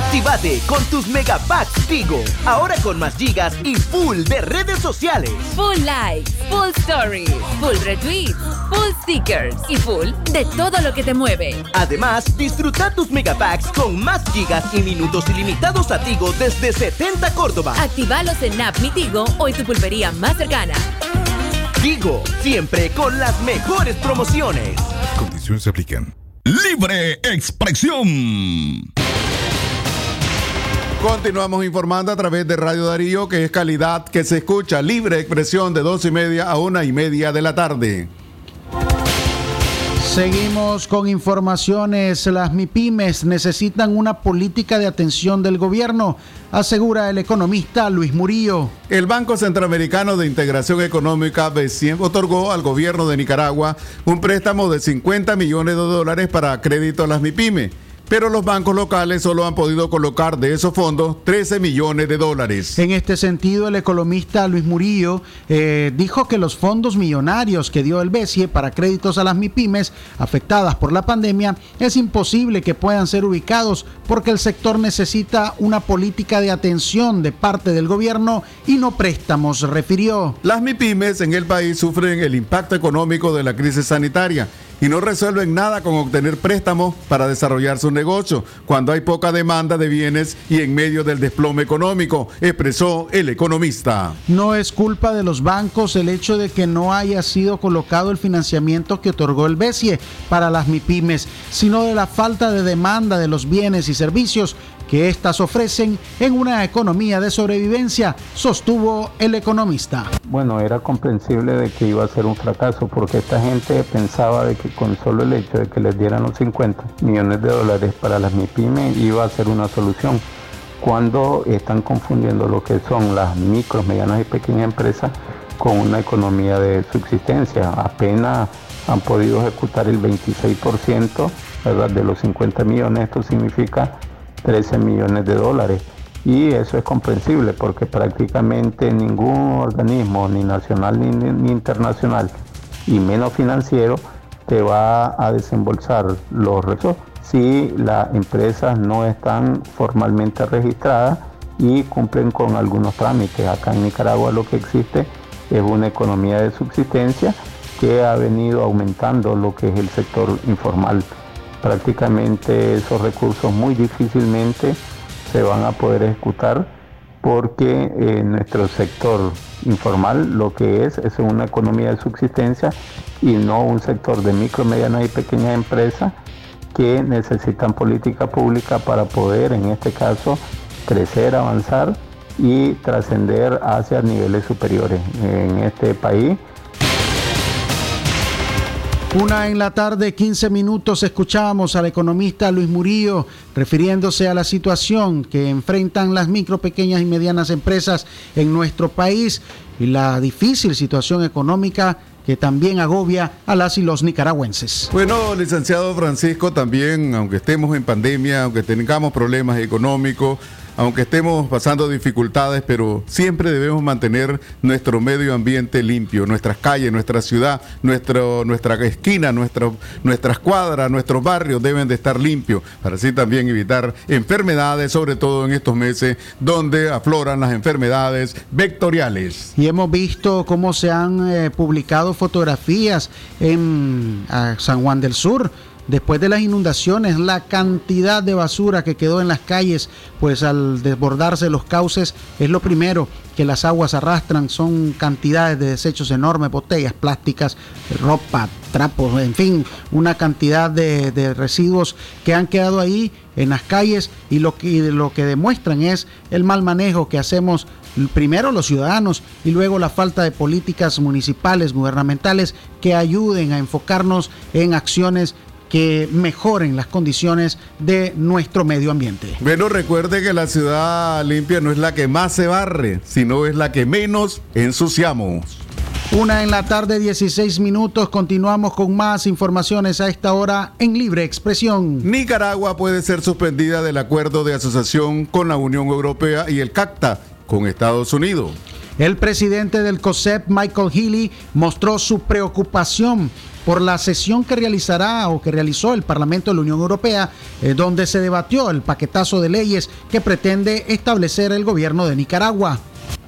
Activate con tus megapacks Tigo. Ahora con más gigas y full de redes sociales. Full likes, full stories, full retweets, full stickers y full de todo lo que te mueve. Además, disfruta tus megapacks con más gigas y minutos ilimitados a Tigo desde 70 Córdoba. Actívalos en App Mi Tigo o en tu pulpería más cercana. Tigo, siempre con las mejores promociones. Condiciones se aplican. Libre expresión. Continuamos informando a través de Radio Darío, que es calidad que se escucha. Libre expresión de dos y media a una y media de la tarde. Seguimos con informaciones. Las MIPIMES necesitan una política de atención del gobierno, asegura el economista Luis Murillo. El Banco Centroamericano de Integración Económica BCIEM otorgó al gobierno de Nicaragua un préstamo de 50 millones de dólares para crédito a las MIPIMES pero los bancos locales solo han podido colocar de esos fondos 13 millones de dólares. En este sentido, el economista Luis Murillo eh, dijo que los fondos millonarios que dio el BESIE para créditos a las MIPIMES afectadas por la pandemia es imposible que puedan ser ubicados porque el sector necesita una política de atención de parte del gobierno y no préstamos, refirió. Las MIPIMES en el país sufren el impacto económico de la crisis sanitaria y no resuelven nada con obtener préstamos para desarrollar su negocio cuando hay poca demanda de bienes y en medio del desplome económico, expresó el economista. No es culpa de los bancos el hecho de que no haya sido colocado el financiamiento que otorgó el BESIE para las MIPIMES, sino de la falta de demanda de los bienes y servicios que éstas ofrecen en una economía de sobrevivencia, sostuvo el economista. Bueno, era comprensible de que iba a ser un fracaso porque esta gente pensaba de que con solo el hecho de que les dieran los 50 millones de dólares para las MIPYME iba a ser una solución. Cuando están confundiendo lo que son las micros, medianas y pequeñas empresas con una economía de subsistencia. Apenas han podido ejecutar el 26% ¿verdad? de los 50 millones. Esto significa 13 millones de dólares. Y eso es comprensible porque prácticamente ningún organismo, ni nacional ni, internacional, y menos financiero, te va a desembolsar los recursos si las empresas no están formalmente registradas y cumplen con algunos trámites. Acá en Nicaragua lo que existe es una economía de subsistencia que ha venido aumentando lo que es el sector informal prácticamente esos recursos muy difícilmente se van a poder ejecutar porque eh, nuestro sector informal lo que es es una economía de subsistencia y no un sector de micro, medianas y pequeñas empresas que necesitan política pública para poder en este caso crecer, avanzar y trascender hacia niveles superiores. En este país una en la tarde, 15 minutos, escuchábamos al economista Luis Murillo refiriéndose a la situación que enfrentan las micro, pequeñas y medianas empresas en nuestro país y la difícil situación económica que también agobia a las y los nicaragüenses. Bueno, licenciado Francisco, también, aunque estemos en pandemia, aunque tengamos problemas económicos, aunque estemos pasando dificultades, pero siempre debemos mantener nuestro medio ambiente limpio, nuestras calles, nuestra ciudad, nuestro, nuestra esquina, nuestro, nuestras cuadras, nuestros barrios deben de estar limpios, para así también evitar enfermedades, sobre todo en estos meses donde afloran las enfermedades vectoriales. Y hemos visto cómo se han eh, publicado fotografías en San Juan del Sur Después de las inundaciones, la cantidad de basura que quedó en las calles, pues al desbordarse los cauces, es lo primero que las aguas arrastran. Son cantidades de desechos enormes, botellas plásticas, ropa, trapos, en fin, una cantidad de, residuos que han quedado ahí en las calles y lo que, lo que demuestran es el mal manejo que hacemos primero los ciudadanos y luego la falta de políticas municipales, gubernamentales que ayuden a enfocarnos en acciones que mejoren las condiciones de nuestro medio ambiente. Bueno, recuerde que la ciudad limpia no es la que más se barre, sino es la que menos ensuciamos. Una en la tarde, 16 minutos. Continuamos con más informaciones a esta hora en Libre Expresión. Nicaragua puede ser suspendida del acuerdo de asociación con la Unión Europea y el CACTA con Estados Unidos. El presidente del COSEP, Michael Healy, mostró su preocupación por la sesión que realizará o que realizó el Parlamento de la Unión Europea, eh, donde se debatió el paquetazo de leyes que pretende establecer el gobierno de Nicaragua.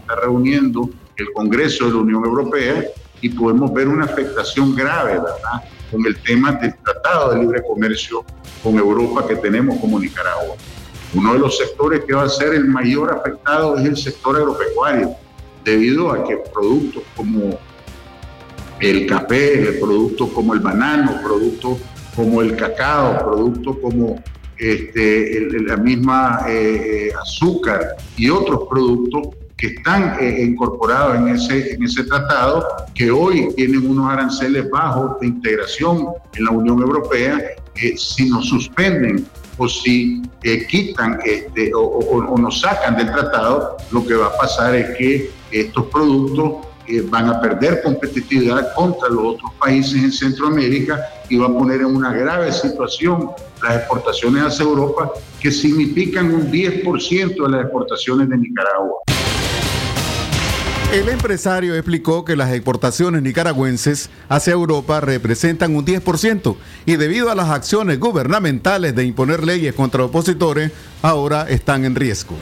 Está reuniendo el Congreso de la Unión Europea y podemos ver una afectación grave, ¿verdad? Con el tema del Tratado de Libre Comercio con Europa que tenemos como Nicaragua. Uno de los sectores que va a ser el mayor afectado es el sector agropecuario, debido a que productos como el café, productos como el banano, productos como el cacao, productos como este, la misma eh, eh, azúcar y otros productos que están eh, incorporados en ese, en ese tratado, que hoy tienen unos aranceles bajos de integración en la Unión Europea, si nos suspenden o si quitan este, o, o nos sacan del tratado, lo que va a pasar es que estos productos van a perder competitividad contra los otros países en Centroamérica y va a poner en una grave situación las exportaciones hacia Europa, que significan un 10% de las exportaciones de Nicaragua. El empresario explicó que las exportaciones nicaragüenses hacia Europa representan un 10% y debido a las acciones gubernamentales de imponer leyes contra opositores, ahora están en riesgo.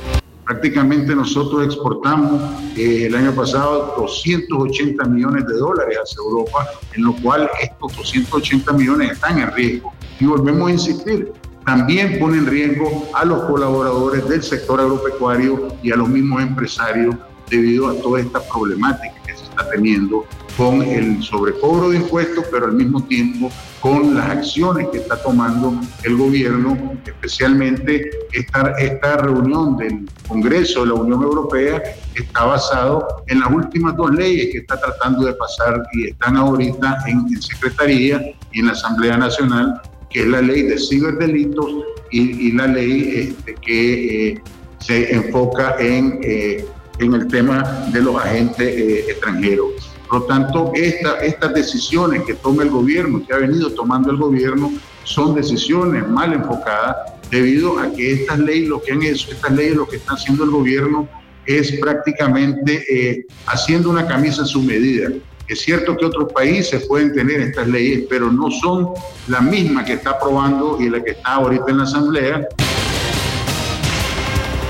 Prácticamente nosotros exportamos eh, el año pasado 280 millones de dólares hacia Europa, en lo cual estos 280 millones están en riesgo. Y volvemos a insistir, también pone en riesgo a los colaboradores del sector agropecuario y a los mismos empresarios debido a toda esta problemática que se está teniendo con el sobrecobro de impuestos, pero al mismo tiempo con las acciones que está tomando el gobierno, especialmente esta, esta reunión del Congreso de la Unión Europea está basado en las últimas dos leyes que está tratando de pasar y están ahorita en, Secretaría y en la Asamblea Nacional, que es la ley de ciberdelitos y, la ley este, que eh, se enfoca en, eh, en el tema de los agentes eh, extranjeros. Por lo tanto, estas decisiones que toma el gobierno, que ha venido tomando el gobierno, son decisiones mal enfocadas debido a que estas leyes, lo que han hecho, estas leyes, lo que está haciendo el gobierno es prácticamente eh, haciendo una camisa a su medida. Es cierto que otros países pueden tener estas leyes, pero no son la misma que está aprobando y la que está ahorita en la Asamblea.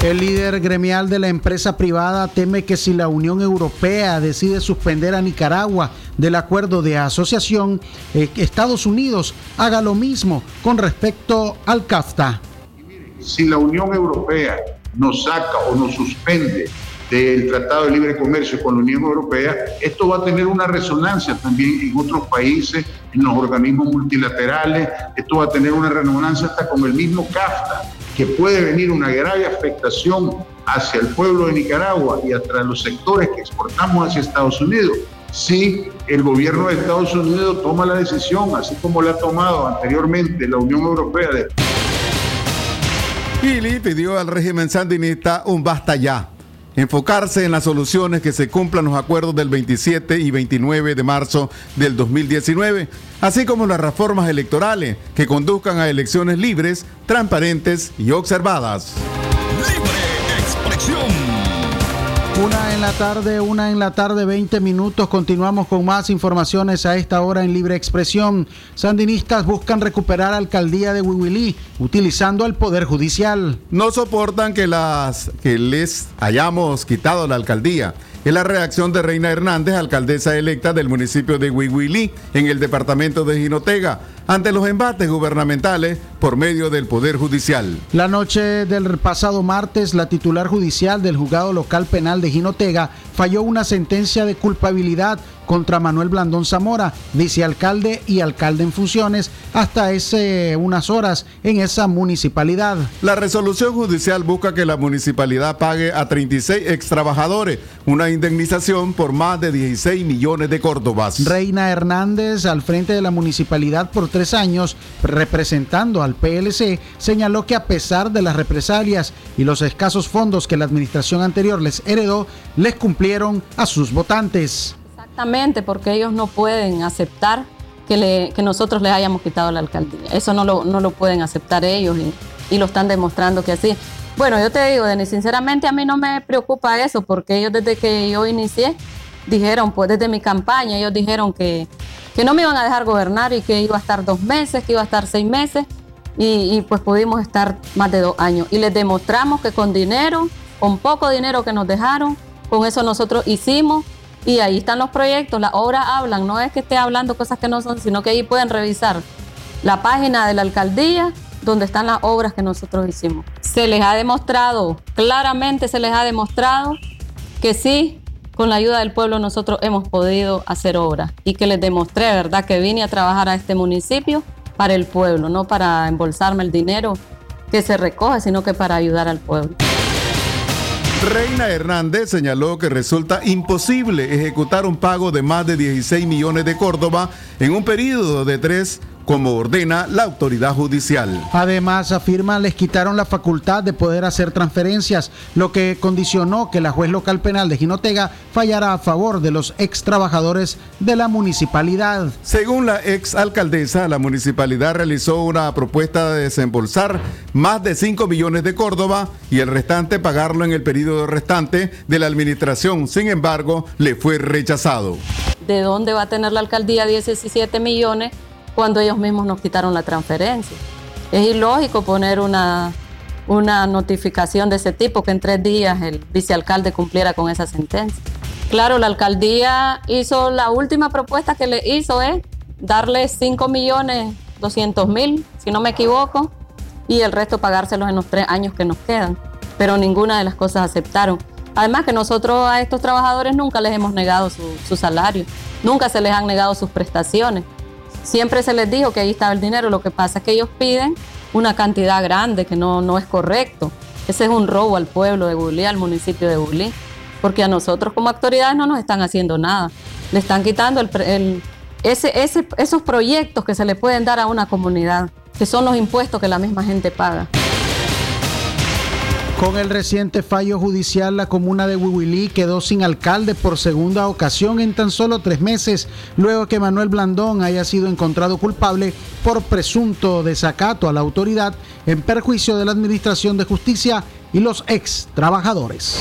El líder gremial de la empresa privada teme que si la Unión Europea decide suspender a Nicaragua del acuerdo de asociación, eh, Estados Unidos haga lo mismo con respecto al CAFTA. Si la Unión Europea nos saca o nos suspende del Tratado de Libre Comercio con la Unión Europea, esto va a tener una resonancia también en otros países, en los organismos multilaterales, esto va a tener una resonancia hasta con el mismo CAFTA que puede venir una grave afectación hacia el pueblo de Nicaragua y hacia los sectores que exportamos hacia Estados Unidos si el gobierno de Estados Unidos toma la decisión, así como la ha tomado anteriormente la Unión Europea de... Gili pidió al régimen sandinista un basta ya enfocarse en las soluciones que se cumplan los acuerdos del 27 y 29 de marzo del 2019, así como las reformas electorales que conduzcan a elecciones libres, transparentes y observadas. Una en la tarde, una en la tarde, 20 minutos. Continuamos con más informaciones a esta hora en Libre Expresión. Sandinistas buscan recuperar alcaldía de Huihuilí utilizando al Poder Judicial. No soportan que, las, que les hayamos quitado la alcaldía es la reacción de Reina Hernández, alcaldesa electa del municipio de Huihuilí, en el departamento de Jinotega, ante los embates gubernamentales por medio del Poder Judicial. La noche del pasado martes, la titular judicial del juzgado local penal de Jinotega falló una sentencia de culpabilidad contra Manuel Blandón Zamora, vicealcalde y alcalde en funciones, hasta ese unas horas en esa municipalidad. La resolución judicial busca que la municipalidad pague a 36 extrabajadores una indemnización por más de 16 millones de córdobas. Reina Hernández, al frente de la municipalidad por tres años, representando al PLC, señaló que a pesar de las represalias y los escasos fondos que la administración anterior les heredó, les cumplieron a sus votantes. Exactamente, porque ellos no pueden aceptar que, le, que nosotros les hayamos quitado la alcaldía. Eso no lo, no lo pueden aceptar ellos y, y, lo están demostrando que así. Bueno, yo te digo, Denis, sinceramente a mí no me preocupa eso, porque ellos desde que yo inicié dijeron, pues desde mi campaña, ellos dijeron que, que no me iban a dejar gobernar y que iba a estar dos meses, que iba a estar seis meses, y, y pues pudimos estar más de dos años. Y les demostramos que con dinero, con poco dinero que nos dejaron, con eso nosotros hicimos y ahí están los proyectos, las obras hablan, no es que esté hablando cosas que no son, sino que ahí pueden revisar la página de la alcaldía donde están las obras que nosotros hicimos. Se les ha demostrado, claramente se les ha demostrado que sí, con la ayuda del pueblo nosotros hemos podido hacer obras y que les demostré, ¿verdad?, que vine a trabajar a este municipio para el pueblo, no para embolsarme el dinero que se recoge, sino que para ayudar al pueblo. Reina Hernández señaló que resulta imposible ejecutar un pago de más de 16 millones de Córdoba en un periodo de tres como ordena la autoridad judicial. Además, afirma, les quitaron la facultad de poder hacer transferencias, lo que condicionó que la juez local penal de Jinotega fallara a favor de los ex trabajadores de la municipalidad. Según la ex alcaldesa, la municipalidad realizó una propuesta de desembolsar más de 5 millones de Córdoba y el restante pagarlo en el periodo restante de la administración. Sin embargo, le fue rechazado. ¿De dónde va a tener la alcaldía 17 millones? Cuando ellos mismos nos quitaron la transferencia. Es ilógico poner una, una notificación de ese tipo que en tres días el vicealcalde cumpliera con esa sentencia. Claro, la alcaldía hizo la última propuesta que le hizo es darle 5 millones 200 mil, si no me equivoco, y el resto pagárselos en los tres años que nos quedan. Pero ninguna de las cosas aceptaron. Además que nosotros a estos trabajadores nunca les hemos negado su, su salario, nunca se les han negado sus prestaciones. Siempre se les dijo que ahí estaba el dinero, lo que pasa es que ellos piden una cantidad grande que no, no es correcto. Ese es un robo al pueblo de Bulí, al municipio de Bulí, porque a nosotros como autoridades no nos están haciendo nada. Le están quitando el, ese, ese, esos proyectos que se le pueden dar a una comunidad, que son los impuestos que la misma gente paga. Con el reciente fallo judicial, la comuna de Huihuilí quedó sin alcalde por segunda ocasión en tan solo tres meses, luego que Manuel Blandón haya sido encontrado culpable por presunto desacato a la autoridad en perjuicio de la Administración de Justicia y los ex trabajadores.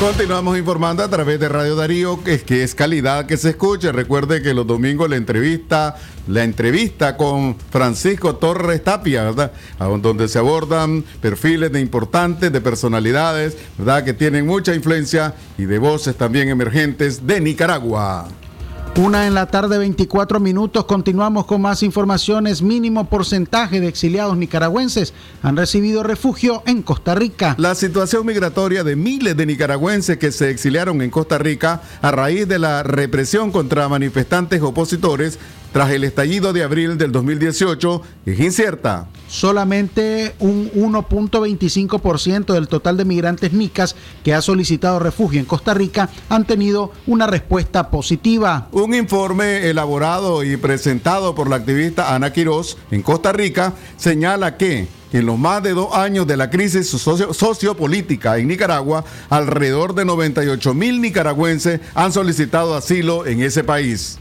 Continuamos informando a través de Radio Darío, que es, que es calidad que se escuche. Recuerde que los domingos la entrevista, la entrevista con Francisco Torres Tapia, ¿verdad? A Donde se abordan perfiles de importantes, de personalidades, ¿verdad? Que tienen mucha influencia y de voces también emergentes de Nicaragua. Una en la tarde, 24 minutos. Continuamos con más informaciones. Mínimo porcentaje de exiliados nicaragüenses han recibido refugio en Costa Rica. La situación migratoria de miles de nicaragüenses que se exiliaron en Costa Rica a raíz de la represión contra manifestantes opositores tras el estallido de abril del 2018 es incierta. Solamente un 1.25% del total de migrantes nicas que ha solicitado refugio en Costa Rica han tenido una respuesta positiva. Un informe elaborado y presentado por la activista Ana Quiroz en Costa Rica señala que en los más de dos años de la crisis socio sociopolítica en Nicaragua, alrededor de 98 mil nicaragüenses han solicitado asilo en ese país.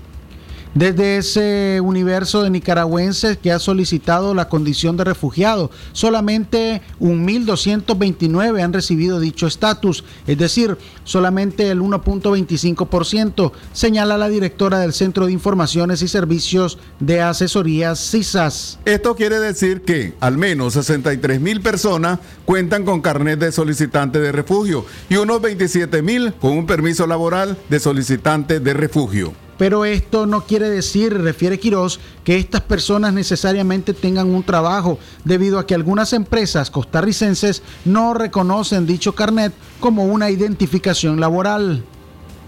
Desde ese universo de nicaragüenses que ha solicitado la condición de refugiado, solamente 1.229 han recibido dicho estatus, es decir, solamente el 1.25%, señala la directora del Centro de Informaciones y Servicios de Asesorías CISAS. Esto quiere decir que al menos 63 mil personas cuentan con carnet de solicitante de refugio y unos 27 mil con un permiso laboral de solicitante de refugio. Pero esto no quiere decir, refiere Quirós, que estas personas necesariamente tengan un trabajo, debido a que algunas empresas costarricenses no reconocen dicho carnet como una identificación laboral.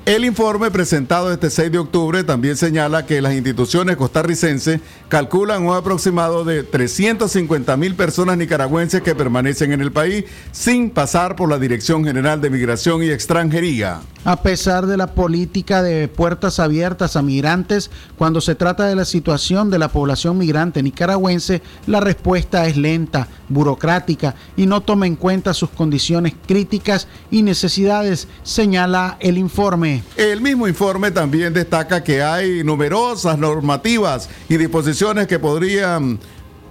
El informe presentado este 6 de octubre también señala que las instituciones costarricenses calculan un aproximado de 350 mil personas nicaragüenses que permanecen en el país sin pasar por la Dirección General de Migración y Extranjería. A pesar de la política de puertas abiertas a migrantes, cuando se trata de la situación de la población migrante nicaragüense, la respuesta es lenta, burocrática y no toma en cuenta sus condiciones críticas y necesidades, señala el informe. El mismo informe también destaca que hay numerosas normativas y disposiciones que podrían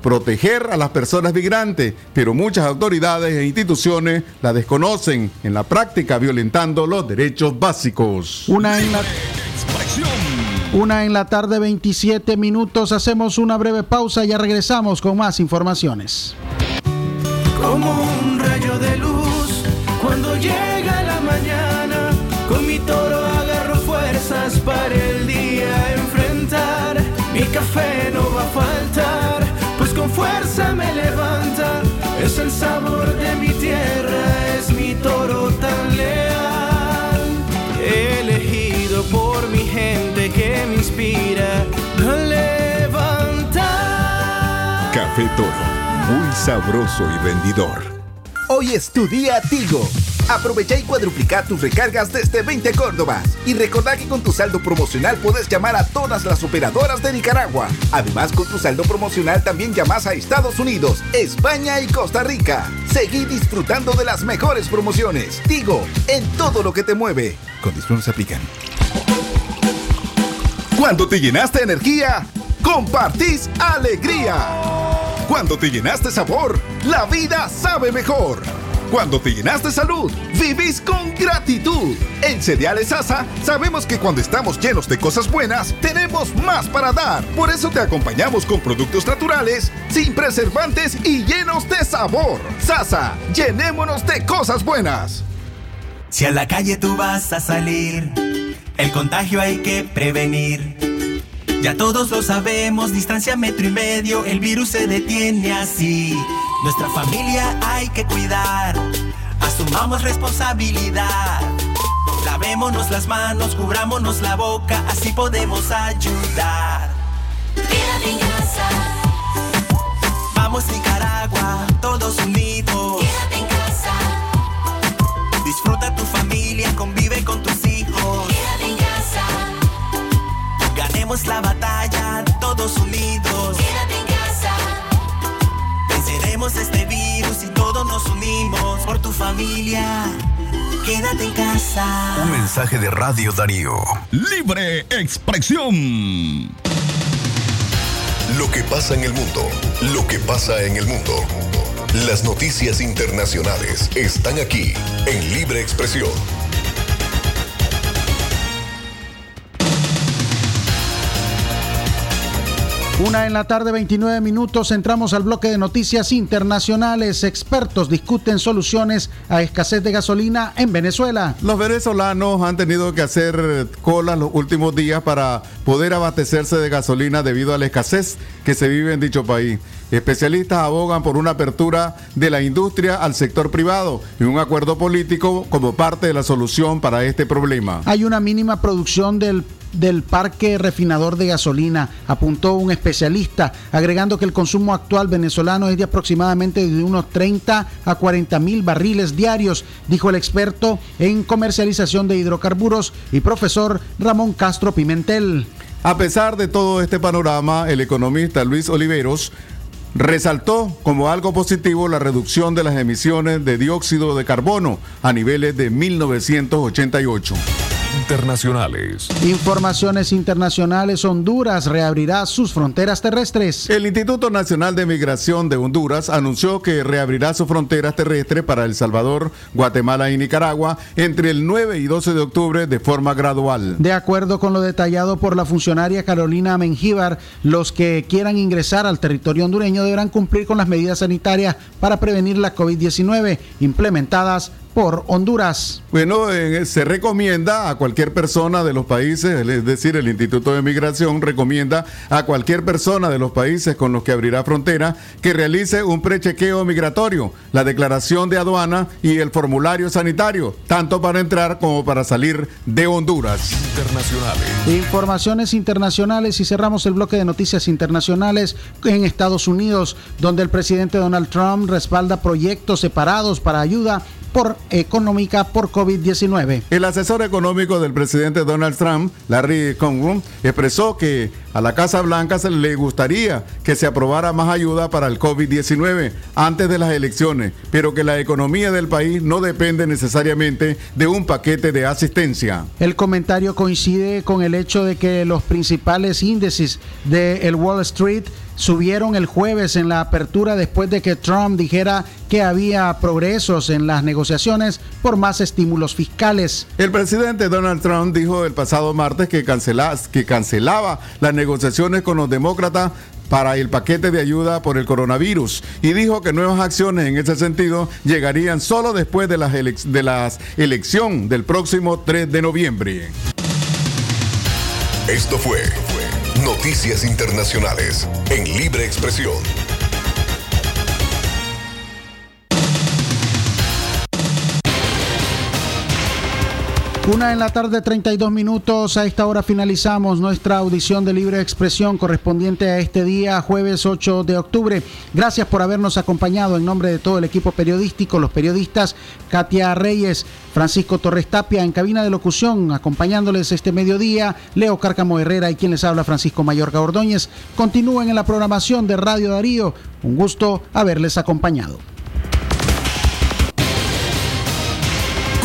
proteger a las personas migrantes, pero muchas autoridades e instituciones la desconocen en la práctica violentando los derechos básicos. Una en la una en la tarde, 27 minutos. Hacemos una breve pausa y ya regresamos con más informaciones. Como un rayo de luz cuando llega café no va a faltar, pues con fuerza me levanta. Es el sabor de mi tierra, es mi toro tan leal. Elegido por mi gente que me inspira a levantar. Café Toro, muy sabroso y vendidor. Hoy es tu día Tigo. Aprovecha y cuadruplica tus recargas desde 20 Córdobas. Y recordá que con tu saldo promocional puedes llamar a todas las operadoras de Nicaragua. Además, con tu saldo promocional también llamas a Estados Unidos, España y Costa Rica. Seguí disfrutando de las mejores promociones. Tigo, en todo lo que te mueve. Condiciones aplican. Cuando te llenaste de energía, compartís alegría. Cuando te llenaste sabor, la vida sabe mejor. Cuando te llenaste salud, vivís con gratitud. En Cereales Sasa sabemos que cuando estamos llenos de cosas buenas, tenemos más para dar. Por eso te acompañamos con productos naturales, sin preservantes y llenos de sabor. Sasa, llenémonos de cosas buenas. Si a la calle tú vas a salir, el contagio hay que prevenir. Ya todos lo sabemos, distancia metro y medio, el virus se detiene así. Nuestra familia hay que cuidar, asumamos responsabilidad. Lavémonos las manos, cubrámonos la boca, así podemos ayudar. Quédate en casa, Vamos Nicaragua, todos unidos. quédate en casa, Disfruta tu familia, Ganemos la batalla, todos unidos. quédate en casa, Venceremos este virus y todos nos unimos por tu familia. Quédate en casa. Un mensaje de Radio Darío. Libre expresión. Lo que pasa en el mundo, lo que pasa en el mundo. Las noticias internacionales están aquí en Libre Expresión. Una en la tarde, 29 minutos. Entramos al bloque de noticias internacionales. Expertos discuten soluciones a escasez de gasolina en Venezuela. Los venezolanos han tenido que hacer cola los últimos días para poder abastecerse de gasolina debido a la escasez que se vive en dicho país. Especialistas abogan por una apertura de la industria al sector privado y un acuerdo político como parte de la solución para este problema. Hay una mínima producción del, del parque refinador de gasolina, apuntó un especialista, agregando que el consumo actual venezolano es de aproximadamente de unos 30 a 40 mil barriles diarios, dijo el experto en comercialización de hidrocarburos y profesor Ramón Castro Pimentel. A pesar de todo este panorama, el economista Luis Oliveros resaltó como algo positivo la reducción de las emisiones de dióxido de carbono a niveles de 1988. Internacionales. Informaciones internacionales, Honduras reabrirá sus fronteras terrestres. El Instituto Nacional de Migración de Honduras anunció que reabrirá sus fronteras terrestres para El Salvador, Guatemala y Nicaragua entre el 9 y 12 de octubre de forma gradual. De acuerdo con lo detallado por la funcionaria Carolina Mengíbar, los que quieran ingresar al territorio hondureño deberán cumplir con las medidas sanitarias para prevenir la COVID-19 implementadas por Honduras. Bueno, eh, se recomienda a cualquier persona de los países, es decir, el Instituto de Migración recomienda a cualquier persona de los países con los que abrirá frontera que realice un prechequeo migratorio, la declaración de aduana y el formulario sanitario, tanto para entrar como para salir de Honduras. Internacionales. Informaciones internacionales y cerramos el bloque de noticias internacionales en Estados Unidos, donde el presidente Donald Trump respalda proyectos separados para ayuda por económica por COVID-19. El asesor económico del presidente Donald Trump, Larry Kudlow, expresó que a la Casa Blanca se le gustaría que se aprobara más ayuda para el COVID-19 antes de las elecciones, pero que la economía del país no depende necesariamente de un paquete de asistencia. El comentario coincide con el hecho de que los principales índices del Wall Street subieron el jueves en la apertura después de que Trump dijera que había progresos en las negociaciones por más estímulos fiscales. El presidente Donald Trump dijo el pasado martes que, cancela- que cancelaba las negociaciones con los demócratas para el paquete de ayuda por el coronavirus y dijo que nuevas acciones en ese sentido llegarían solo después de las, de las elección del próximo 3 de noviembre. Esto fue Noticias Internacionales en Libre Expresión. Una en la tarde, 32 minutos. A esta hora finalizamos nuestra audición de libre expresión correspondiente a este día, jueves 8 de octubre. Gracias por habernos acompañado en nombre de todo el equipo periodístico, los periodistas Katia Reyes, Francisco Torres Tapia en cabina de locución, acompañándoles este mediodía, Leo Cárcamo Herrera y quien les habla Francisco Mayorga Ordóñez. Continúen en la programación de Radio Darío. Un gusto haberles acompañado.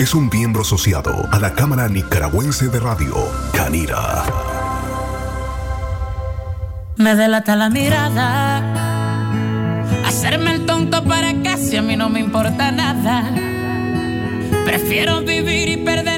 es un miembro asociado a la Cámara Nicaragüense de Radio, Canira. Me delata la mirada. Hacerme el tonto para casi a mí no me importa nada. Prefiero vivir y perder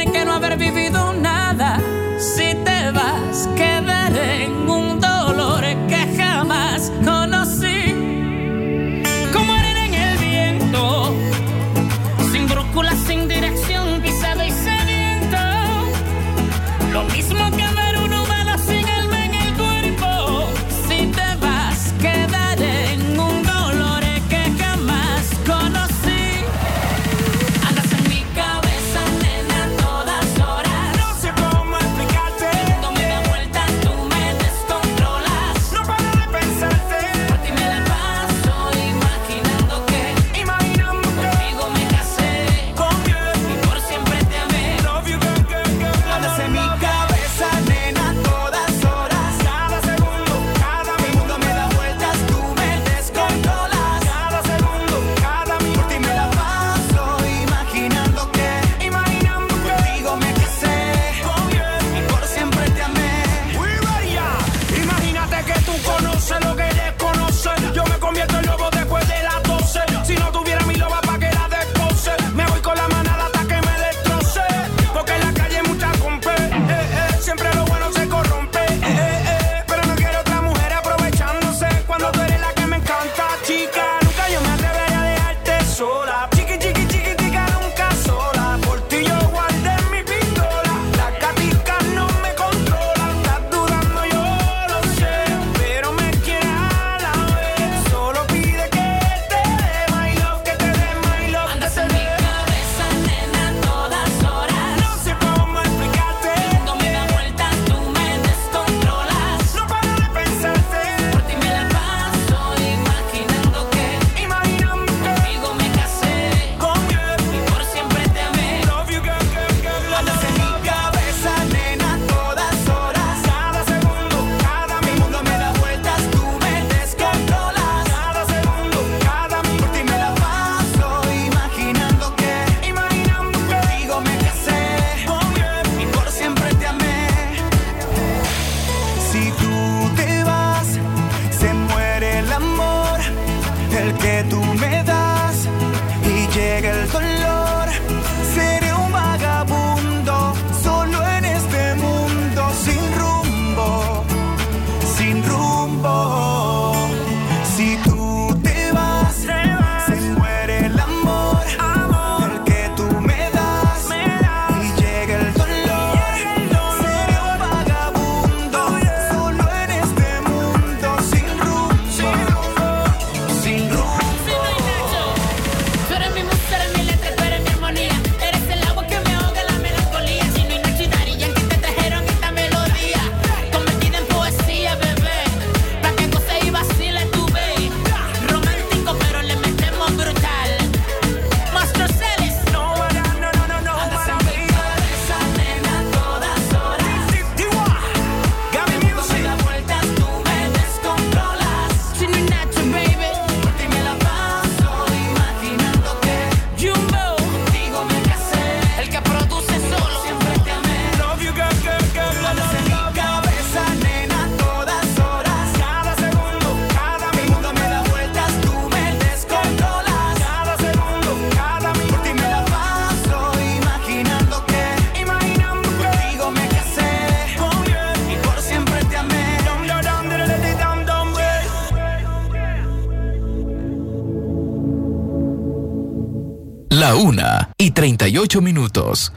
38 minutos.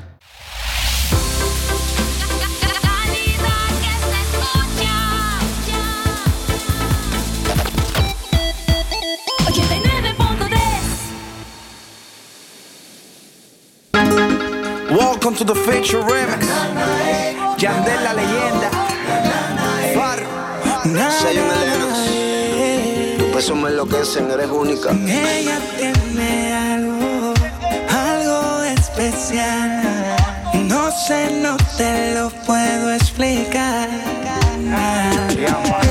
Welcome to the Future Remix. Yandel la leyenda. Far. Soy una me enloquecen, eres única. puedo explicar.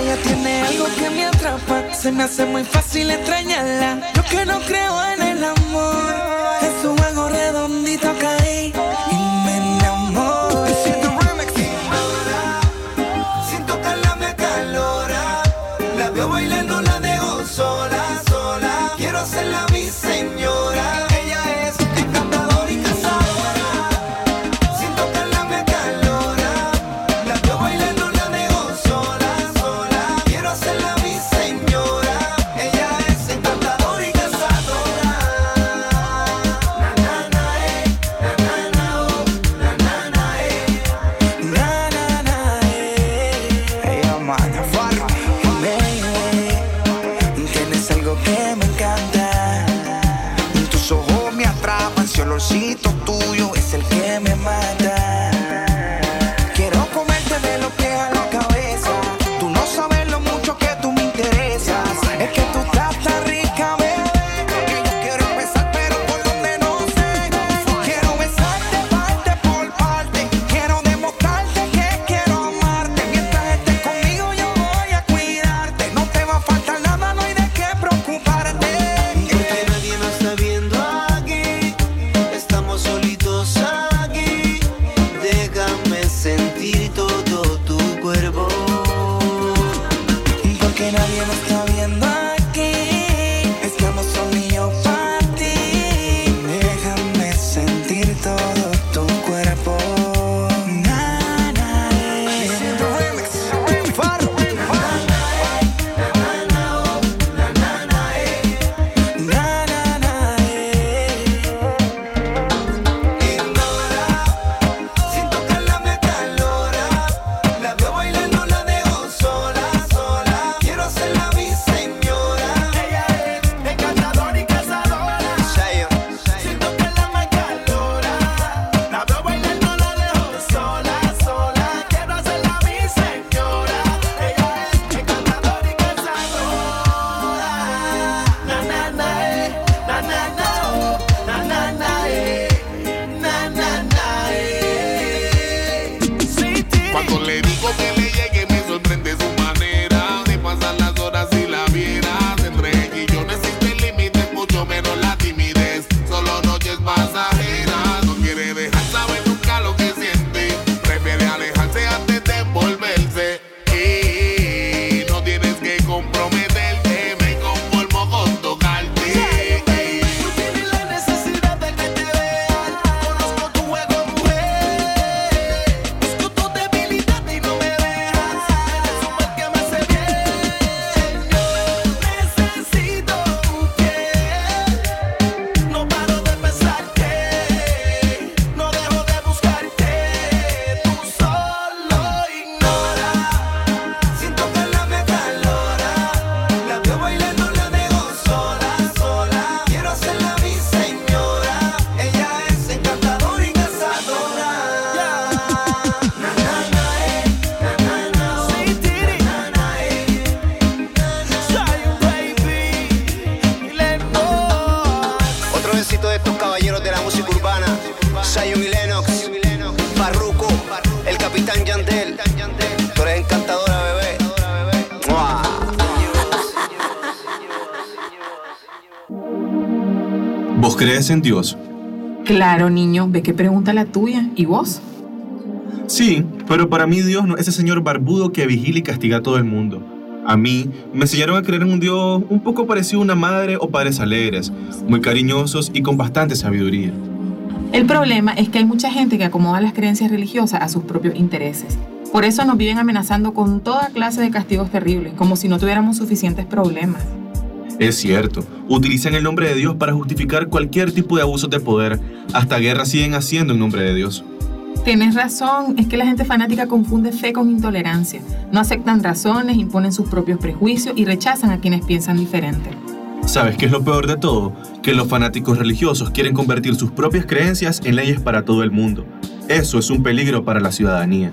Ella tiene algo que me atrapa, se me hace muy fácil extrañarla. Yo que no creo en el amor, es un juego redondito caí y me enamoré. Siento remix me calora, la veo bailando. ¿Crees en Dios? Claro, niño, ve que pregunta la tuya. ¿Y vos? Sí, pero para mí Dios no es ese señor barbudo que vigila y castiga a todo el mundo. A mí me enseñaron a creer en un Dios un poco parecido a una madre o padres alegres, muy cariñosos y con bastante sabiduría. El problema es que hay mucha gente que acomoda las creencias religiosas a sus propios intereses. Por eso nos viven amenazando con toda clase de castigos terribles, como si no tuviéramos suficientes problemas. Es cierto, utilizan el nombre de Dios para justificar cualquier tipo de abusos de poder. Hasta guerra siguen haciendo en nombre de Dios. Tienes razón, es que la gente fanática confunde fe con intolerancia. No aceptan razones, imponen sus propios prejuicios y rechazan a quienes piensan diferente. ¿Sabes qué es lo peor de todo? Que los fanáticos religiosos quieren convertir sus propias creencias en leyes para todo el mundo. Eso es un peligro para la ciudadanía.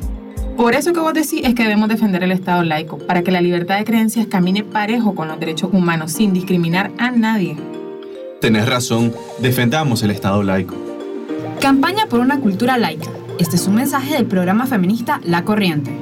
Por eso que vos decís es que debemos defender el Estado laico, para que la libertad de creencias camine parejo con los derechos humanos sin discriminar a nadie. Tenés razón, defendamos el Estado laico. Campaña por una cultura laica. Este es un mensaje del programa feminista La Corriente.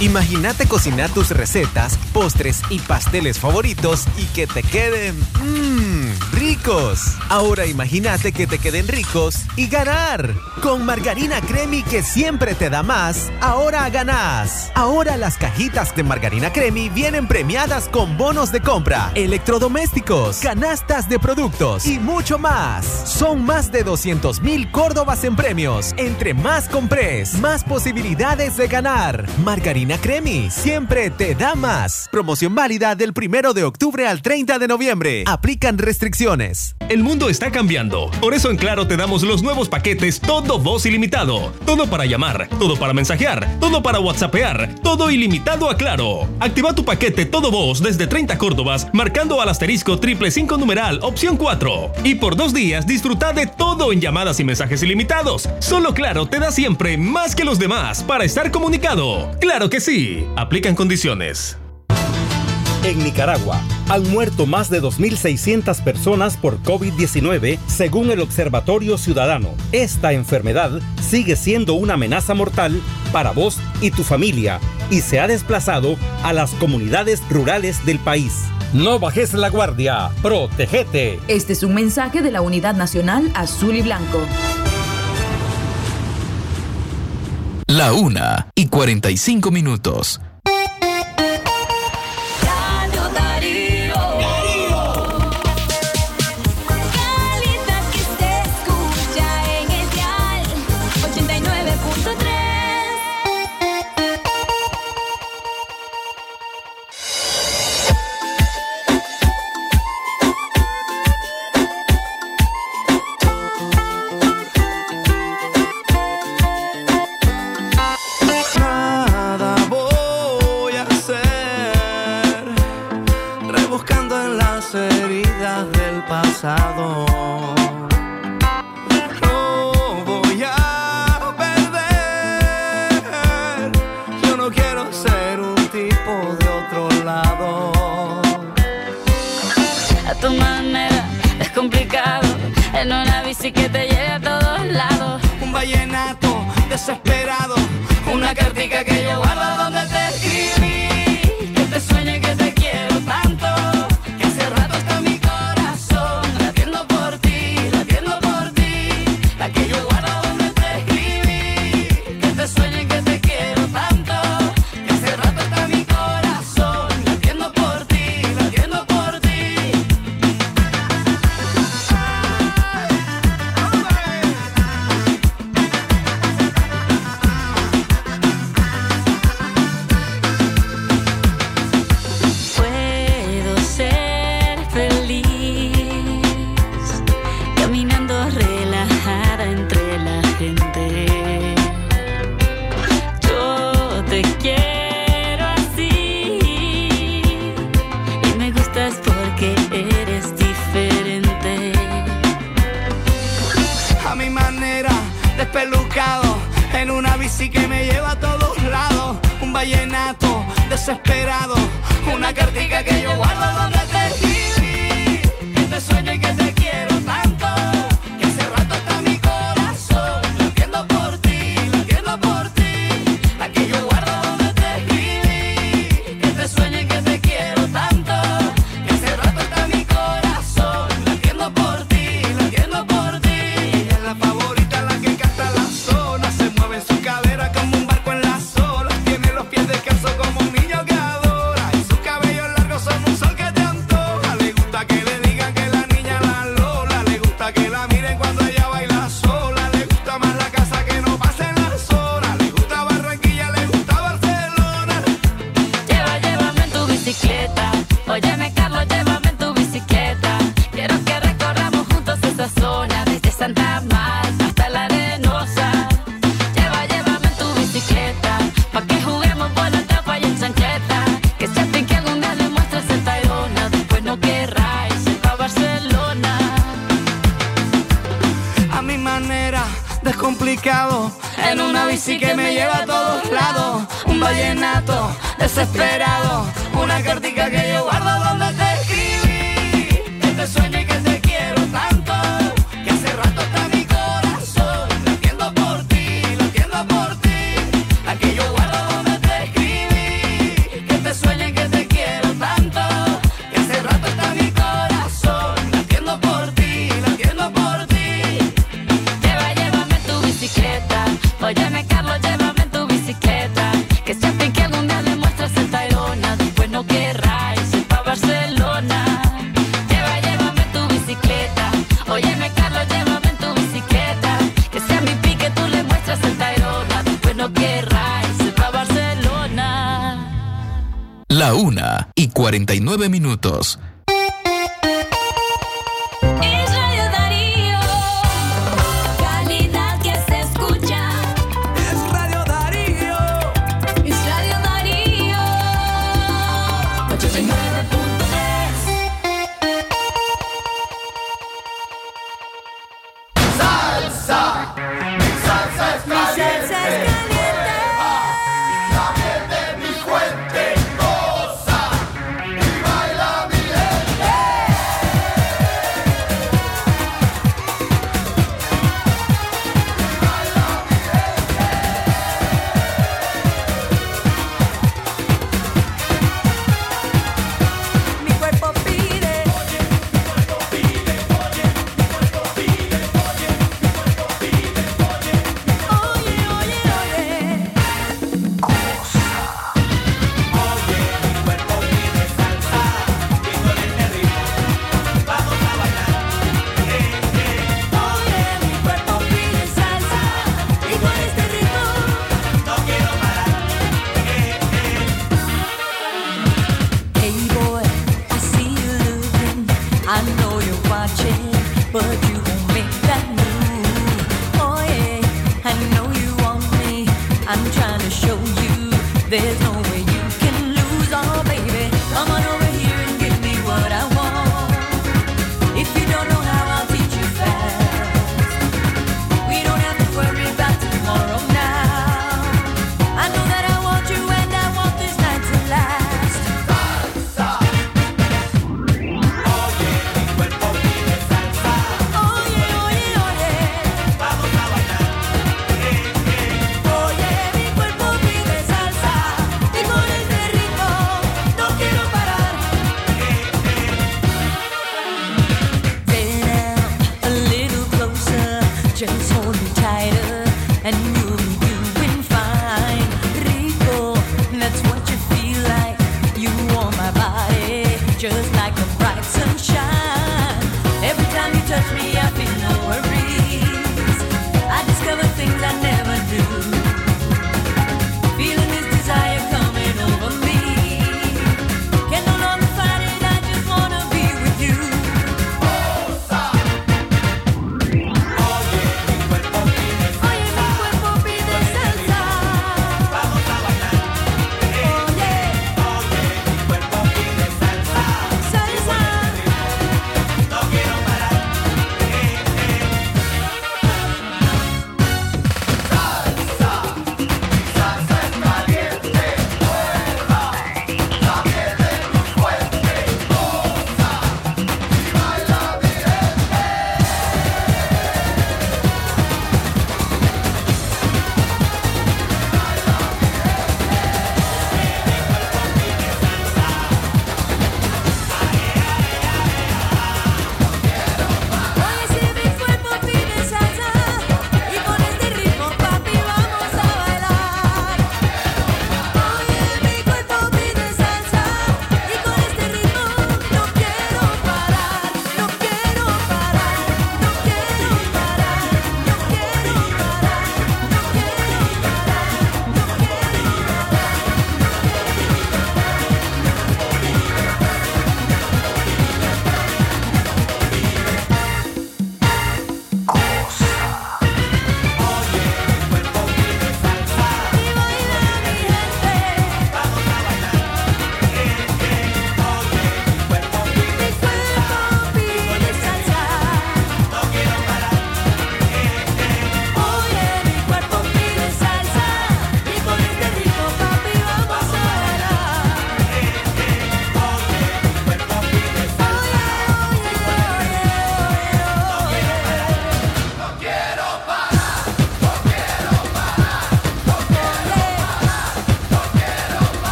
Imagínate cocinar tus recetas, postres y pasteles favoritos y que te queden mmm, ricos. Ahora imagínate que te queden ricos y ganar. Con margarina Cremi que siempre te da más, ahora ganás. Ahora las cajitas de margarina Cremi vienen premiadas con bonos de compra, electrodomésticos, canastas de productos y mucho más. Son más de 200 mil Córdobas en premios. Entre más compres, más posibilidades de ganar. Margarina Cremi siempre te da más. Promoción válida del primero de octubre al 30 de noviembre. Aplican restricciones. El mundo está cambiando. Por eso en Claro te damos los nuevos paquetes Todo Voz Ilimitado. Todo para llamar, todo para mensajear, todo para WhatsAppear, todo ilimitado a Claro. Activa tu paquete Todo Voz desde 30 Córdobas marcando al asterisco triple 5 numeral opción 4. Y por dos días disfruta de todo en llamadas y mensajes ilimitados. Solo Claro te da siempre más que los demás para estar comunicado. Claro que sí. Aplican condiciones. En Nicaragua han muerto más de 2.600 personas por COVID-19 según el Observatorio Ciudadano. Esta enfermedad sigue siendo una amenaza mortal para vos y tu familia y se ha desplazado a las comunidades rurales del país. No bajes la guardia, protégete. Este es un mensaje de la Unidad Nacional Azul y Blanco. La una y 45 minutos.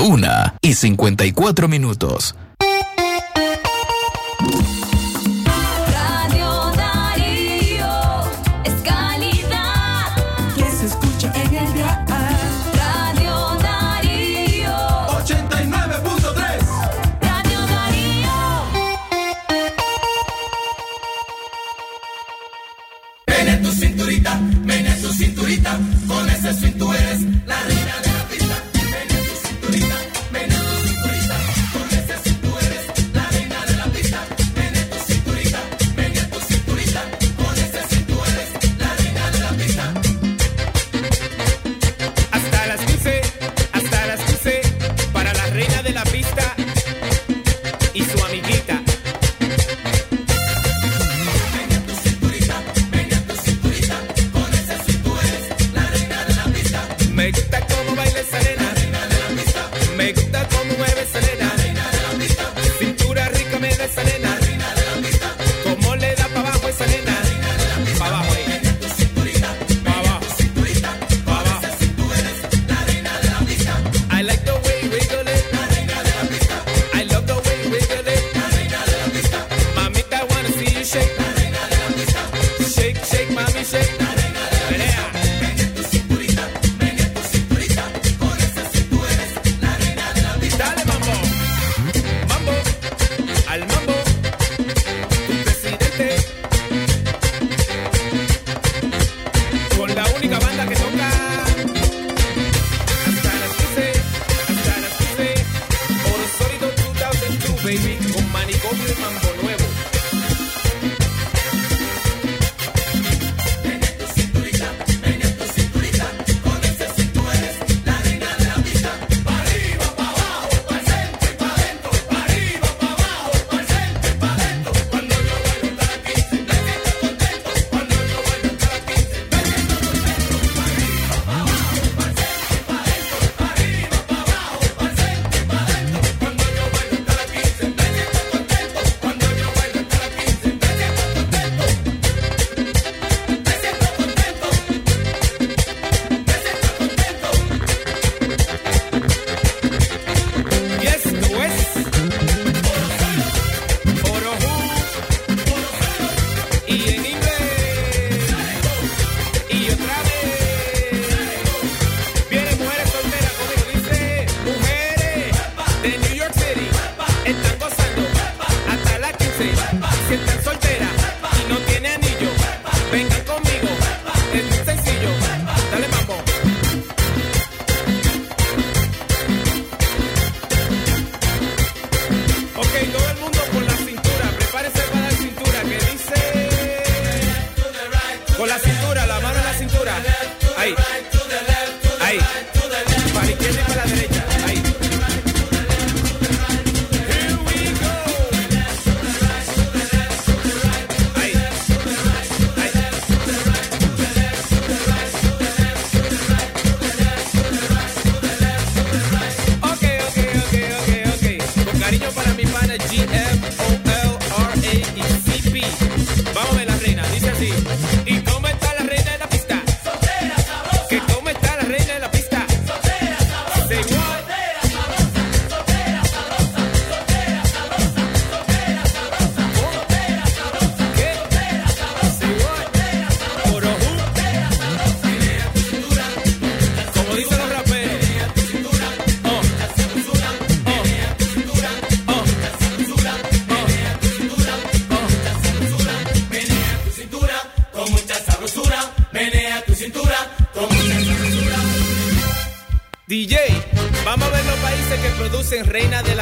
Una y 54 minutos.